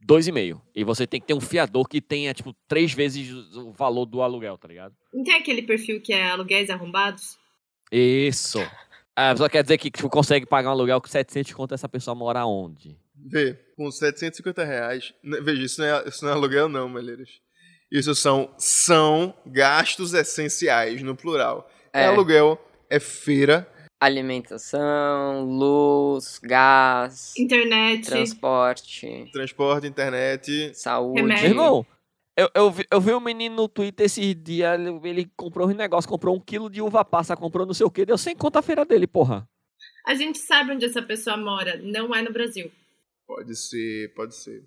Dois e meio. E você tem que ter um fiador que tenha, tipo, três vezes o valor do aluguel, tá ligado? Não tem aquele perfil que é aluguéis arrombados? Isso. A pessoa quer dizer que tipo, consegue pagar um aluguel com 700 conto, essa pessoa mora onde? Vê, com 750 reais. né, Veja, isso não é, isso não é aluguel, não, Malheiros. Isso são, são gastos essenciais, no plural. É, É. aluguel, é feira. Alimentação, luz, gás, Internet. transporte, Transporte, internet. saúde. Remédio. Irmão, eu, eu, vi, eu vi um menino no Twitter esses dias, ele, ele comprou um negócio, comprou um quilo de uva passa, comprou não sei o que, deu 100 conto a feira dele, porra. A gente sabe onde essa pessoa mora, não é no Brasil. Pode ser, pode ser.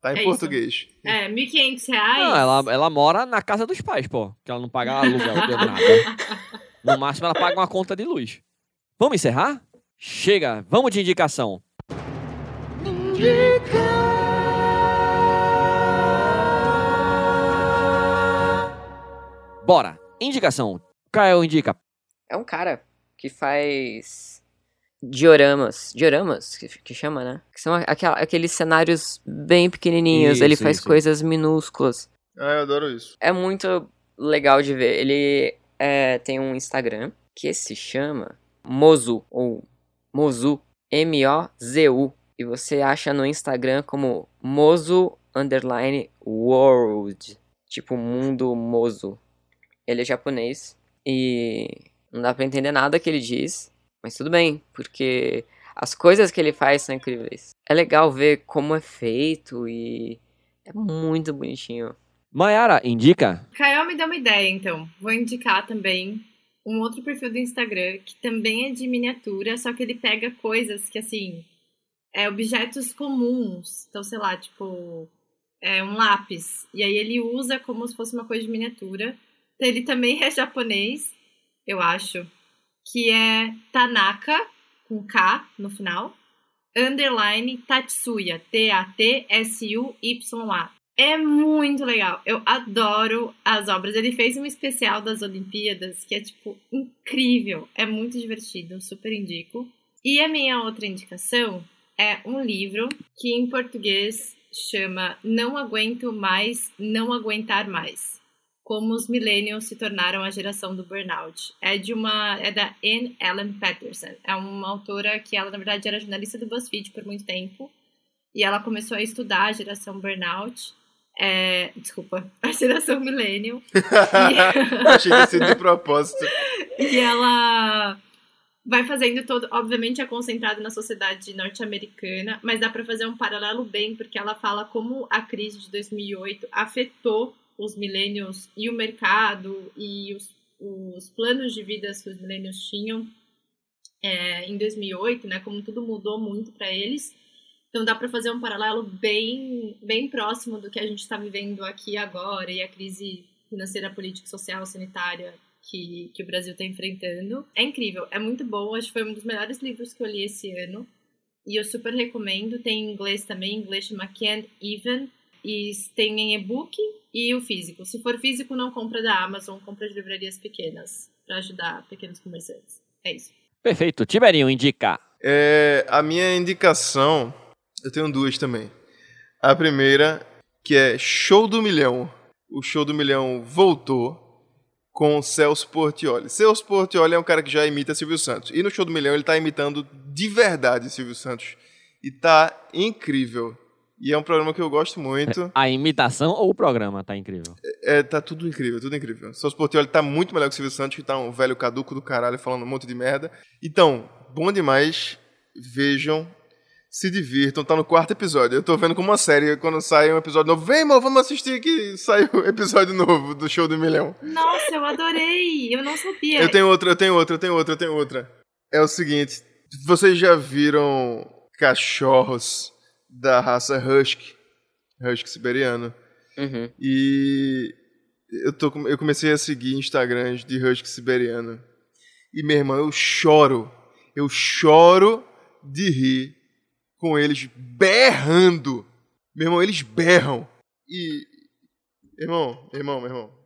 Tá em É isso. português. É, 1.500 reais. Não, ela, ela mora na casa dos pais, pô, que ela não paga aluguel de nada. No máximo ela paga uma conta de luz. Vamos encerrar? Chega, vamos de indicação. Bora, indicação. Caio indica. É um cara que faz dioramas. Dioramas, que, que chama, né? Que são aquela- aqueles cenários bem pequenininhos. Ele Isso, faz isso. coisas minúsculas. Ah, eu adoro isso. É muito legal de ver. Ele é, tem um Instagram que se chama Mozu, ou Mozu, M-O-Z-U. E você acha no Instagram como Mozu Underline World. Tipo, mundo Mozu. Ele é japonês e não dá pra entender nada que ele diz, mas tudo bem, porque as coisas que ele faz são incríveis. É legal ver como é feito e é muito bonitinho. Mayara, indica. Caio me deu uma ideia, então. Vou indicar também um outro perfil do Instagram que também é de miniatura, só que ele pega coisas que, assim, é objetos comuns. Então, sei lá, tipo, é um lápis. E aí ele usa como se fosse uma coisa de miniatura. Ele também é japonês, eu acho, que é Tanaka, com K no final, underline Tatsuya, T-A-T-S-U-Y-A. É muito legal. Eu adoro as obras. Ele fez um especial das Olimpíadas que é, tipo, incrível. É muito divertido. Super indico. E a minha outra indicação é um livro que em português chama Não Aguento Mais, Não Aguentar Mais. Como os millennials se tornaram a geração do burnout. É de uma. É da Anne Ellen Patterson. É uma autora que ela, na verdade, era jornalista do BuzzFeed por muito tempo. E ela começou a estudar a geração burnout. É, desculpa, a geração millennial. E- Achei que ser de propósito. e ela vai fazendo todo, obviamente é concentrado na sociedade norte-americana, mas dá para fazer um paralelo bem, porque ela fala como a crise de 2008 afetou os millennials e o mercado e os, os planos de vida que os millennials tinham é, em 2008, né? Como tudo mudou muito para eles. Então dá para fazer um paralelo bem, bem próximo do que a gente está vivendo aqui agora e a crise financeira, política, social, sanitária que, que o Brasil está enfrentando. É incrível, é muito bom. Acho que foi um dos melhores livros que eu li esse ano. E eu super recomendo. Tem em inglês também, em inglês chama Can't Even. E tem em e-book e o físico. Se for físico, não compra da Amazon, compra de livrarias pequenas, para ajudar pequenos comerciantes. É isso. Perfeito. Tiberinho, indica. É, a minha indicação, eu tenho duas também. A primeira, que é Show do Milhão. O Show do Milhão voltou com o Celso Portioli. Celso Portioli é um cara que já imita Silvio Santos. E no Show do Milhão ele tá imitando de verdade Silvio Santos. E tá incrível. E é um programa que eu gosto muito. A imitação ou o programa tá incrível? É, tá tudo incrível, tudo incrível. Celso Portioli tá muito melhor que o Silvio Santos, que tá um velho caduco do caralho falando um monte de merda. Então, bom demais. Vejam, se divirtam. Tá no quarto episódio. Eu tô vendo como uma série quando sai um episódio novo. Vem, irmão, vamos assistir que saiu o episódio novo do Show do Milhão. Nossa, eu adorei! Eu não sabia. Eu tenho outra, eu tenho outra, eu tenho outra, eu tenho outra. É o seguinte, vocês já viram cachorros da raça Husky? Husky siberiano. Uhum. E eu, tô, eu comecei a seguir Instagrams de Husky siberiano. E, meu irmão, eu choro. Eu choro de rir com eles berrando. Meu irmão, eles berram. E. Irmão, irmão, meu irmão.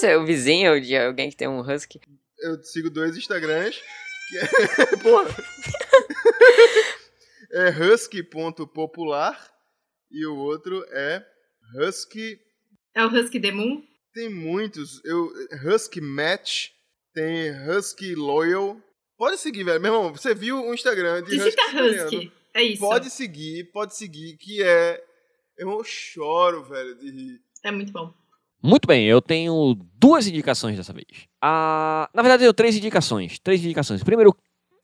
Ser o vizinho de alguém que tem um husky? Eu sigo dois Instagrams, que é, Porra. é husky.popular e o outro é husky... É o Husky Demon? Tem muitos. Eu, husky match, tem husky loyal. Pode seguir, velho. Meu irmão, você viu o Instagram de Digita siberiano. Husky. É isso. Pode seguir, pode seguir, que é... Eu choro, velho, de rir. É muito bom. Muito bem, eu tenho duas indicações dessa vez. Ah, na verdade, eu tenho três indicações. Três indicações. Primeiro,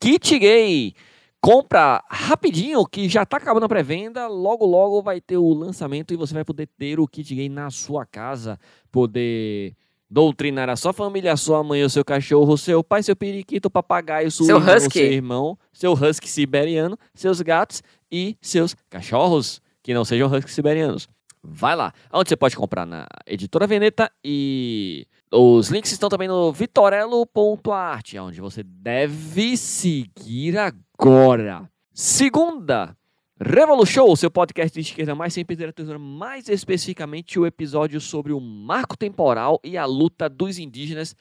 kit gay. Compra rapidinho, que já tá acabando a pré-venda. Logo, logo vai ter o lançamento e você vai poder ter o kit gay na sua casa. Poder doutrinar a sua família, a sua mãe, o seu cachorro, o seu pai, seu periquito, o papagaio, sua Seu irmã, o husky. seu irmão, seu husky siberiano, seus gatos e seus cachorros, que não sejam husky siberianos. Vai lá. Onde você pode comprar? Na Editora Veneta e os links estão também no vitorello.art, onde você deve seguir agora. Segunda, Revolution, seu podcast de esquerda mais sem literatura, mais especificamente o episódio sobre o marco temporal e a luta dos indígenas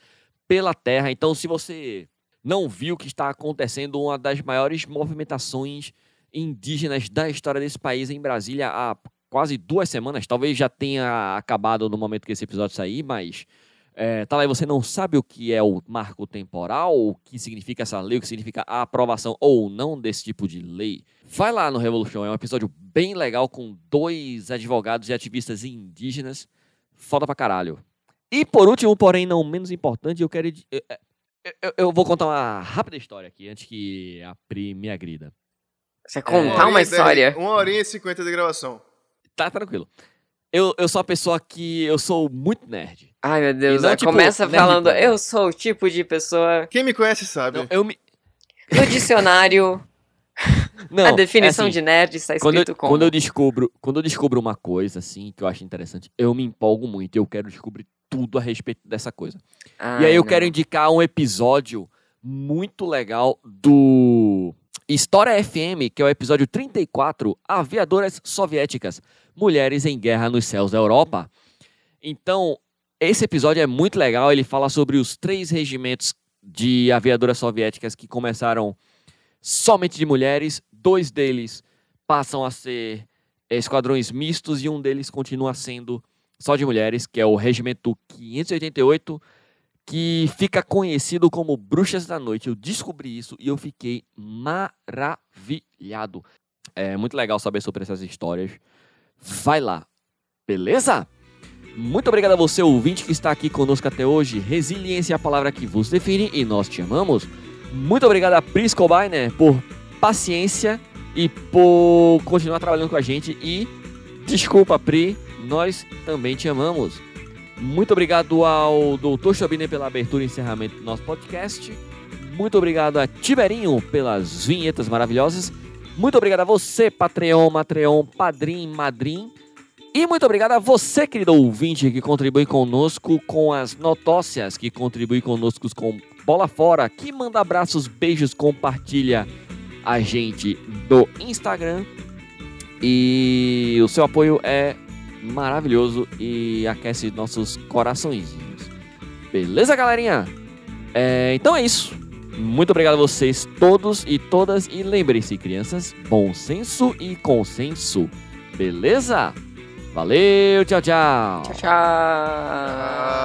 pela terra. Então, se você não viu que está acontecendo uma das maiores movimentações indígenas da história desse país em Brasília há quase duas semanas, talvez já tenha acabado no momento que esse episódio sair, mas é, tá lá e você não sabe o que é o marco temporal, o que significa essa lei, o que significa a aprovação ou não desse tipo de lei. Vai lá no Revolution, é um episódio bem legal com dois advogados e ativistas indígenas. Foda pra caralho. E por último, porém não menos importante, eu quero. Eu, eu- eu- eu vou contar uma rápida história aqui, antes que a Pri me agrida. Você Uma contar horinha uma dez- história. Uma horinha e cinquenta de gravação. Tá tranquilo. Eu, eu sou uma pessoa que. Eu sou muito nerd. Ai, meu Deus. não, tipo, começa nerd falando, porra. eu sou o tipo de pessoa. Quem me conhece sabe. Não, eu me. No dicionário, Não, a definição é assim, de nerd está quando escrito eu, como. quando eu descubro quando eu descubro uma coisa assim que eu acho interessante eu me empolgo muito eu quero descobrir tudo a respeito dessa coisa e aí eu não. quero indicar um episódio muito legal do História FM que é o episódio 34 aviadoras soviéticas mulheres em guerra nos céus da Europa. Então esse episódio é muito legal ele fala sobre os três regimentos de aviadoras soviéticas que começaram somente de mulheres, dois deles passam a ser esquadrões mistos e um deles continua sendo só de mulheres, que é o Regimento 588, que fica conhecido como Bruxas da Noite. Eu descobri isso e eu fiquei maravilhado. É muito legal saber sobre essas histórias. Vai lá, beleza? Muito obrigado a você, ouvinte, que está aqui conosco até hoje. Resiliência é a palavra que vos define e nós te amamos. Muito obrigado a Pris Cobainer por paciência e por continuar trabalhando com a gente. E desculpa, Pri, nós também te amamos. Muito obrigado ao Dr. Chobiner pela abertura e encerramento do nosso podcast. Muito obrigado a Tiberinho pelas vinhetas maravilhosas. Muito obrigado a você, Patreon, Matreon, Padrim, Madrim. E muito obrigado a você, querido ouvinte, que contribui conosco com as notócias, que contribui conosco com Bola Fora, que manda abraços, beijos, compartilha a gente do Instagram. E o seu apoio é maravilhoso e aquece nossos coraçõezinhos. Beleza, galerinha? É, então é isso. Muito obrigado a vocês todos e todas. E lembrem-se, crianças, bom senso e consenso. Beleza? Valeu, tchau, tchau. Tchau, tchau. Ah,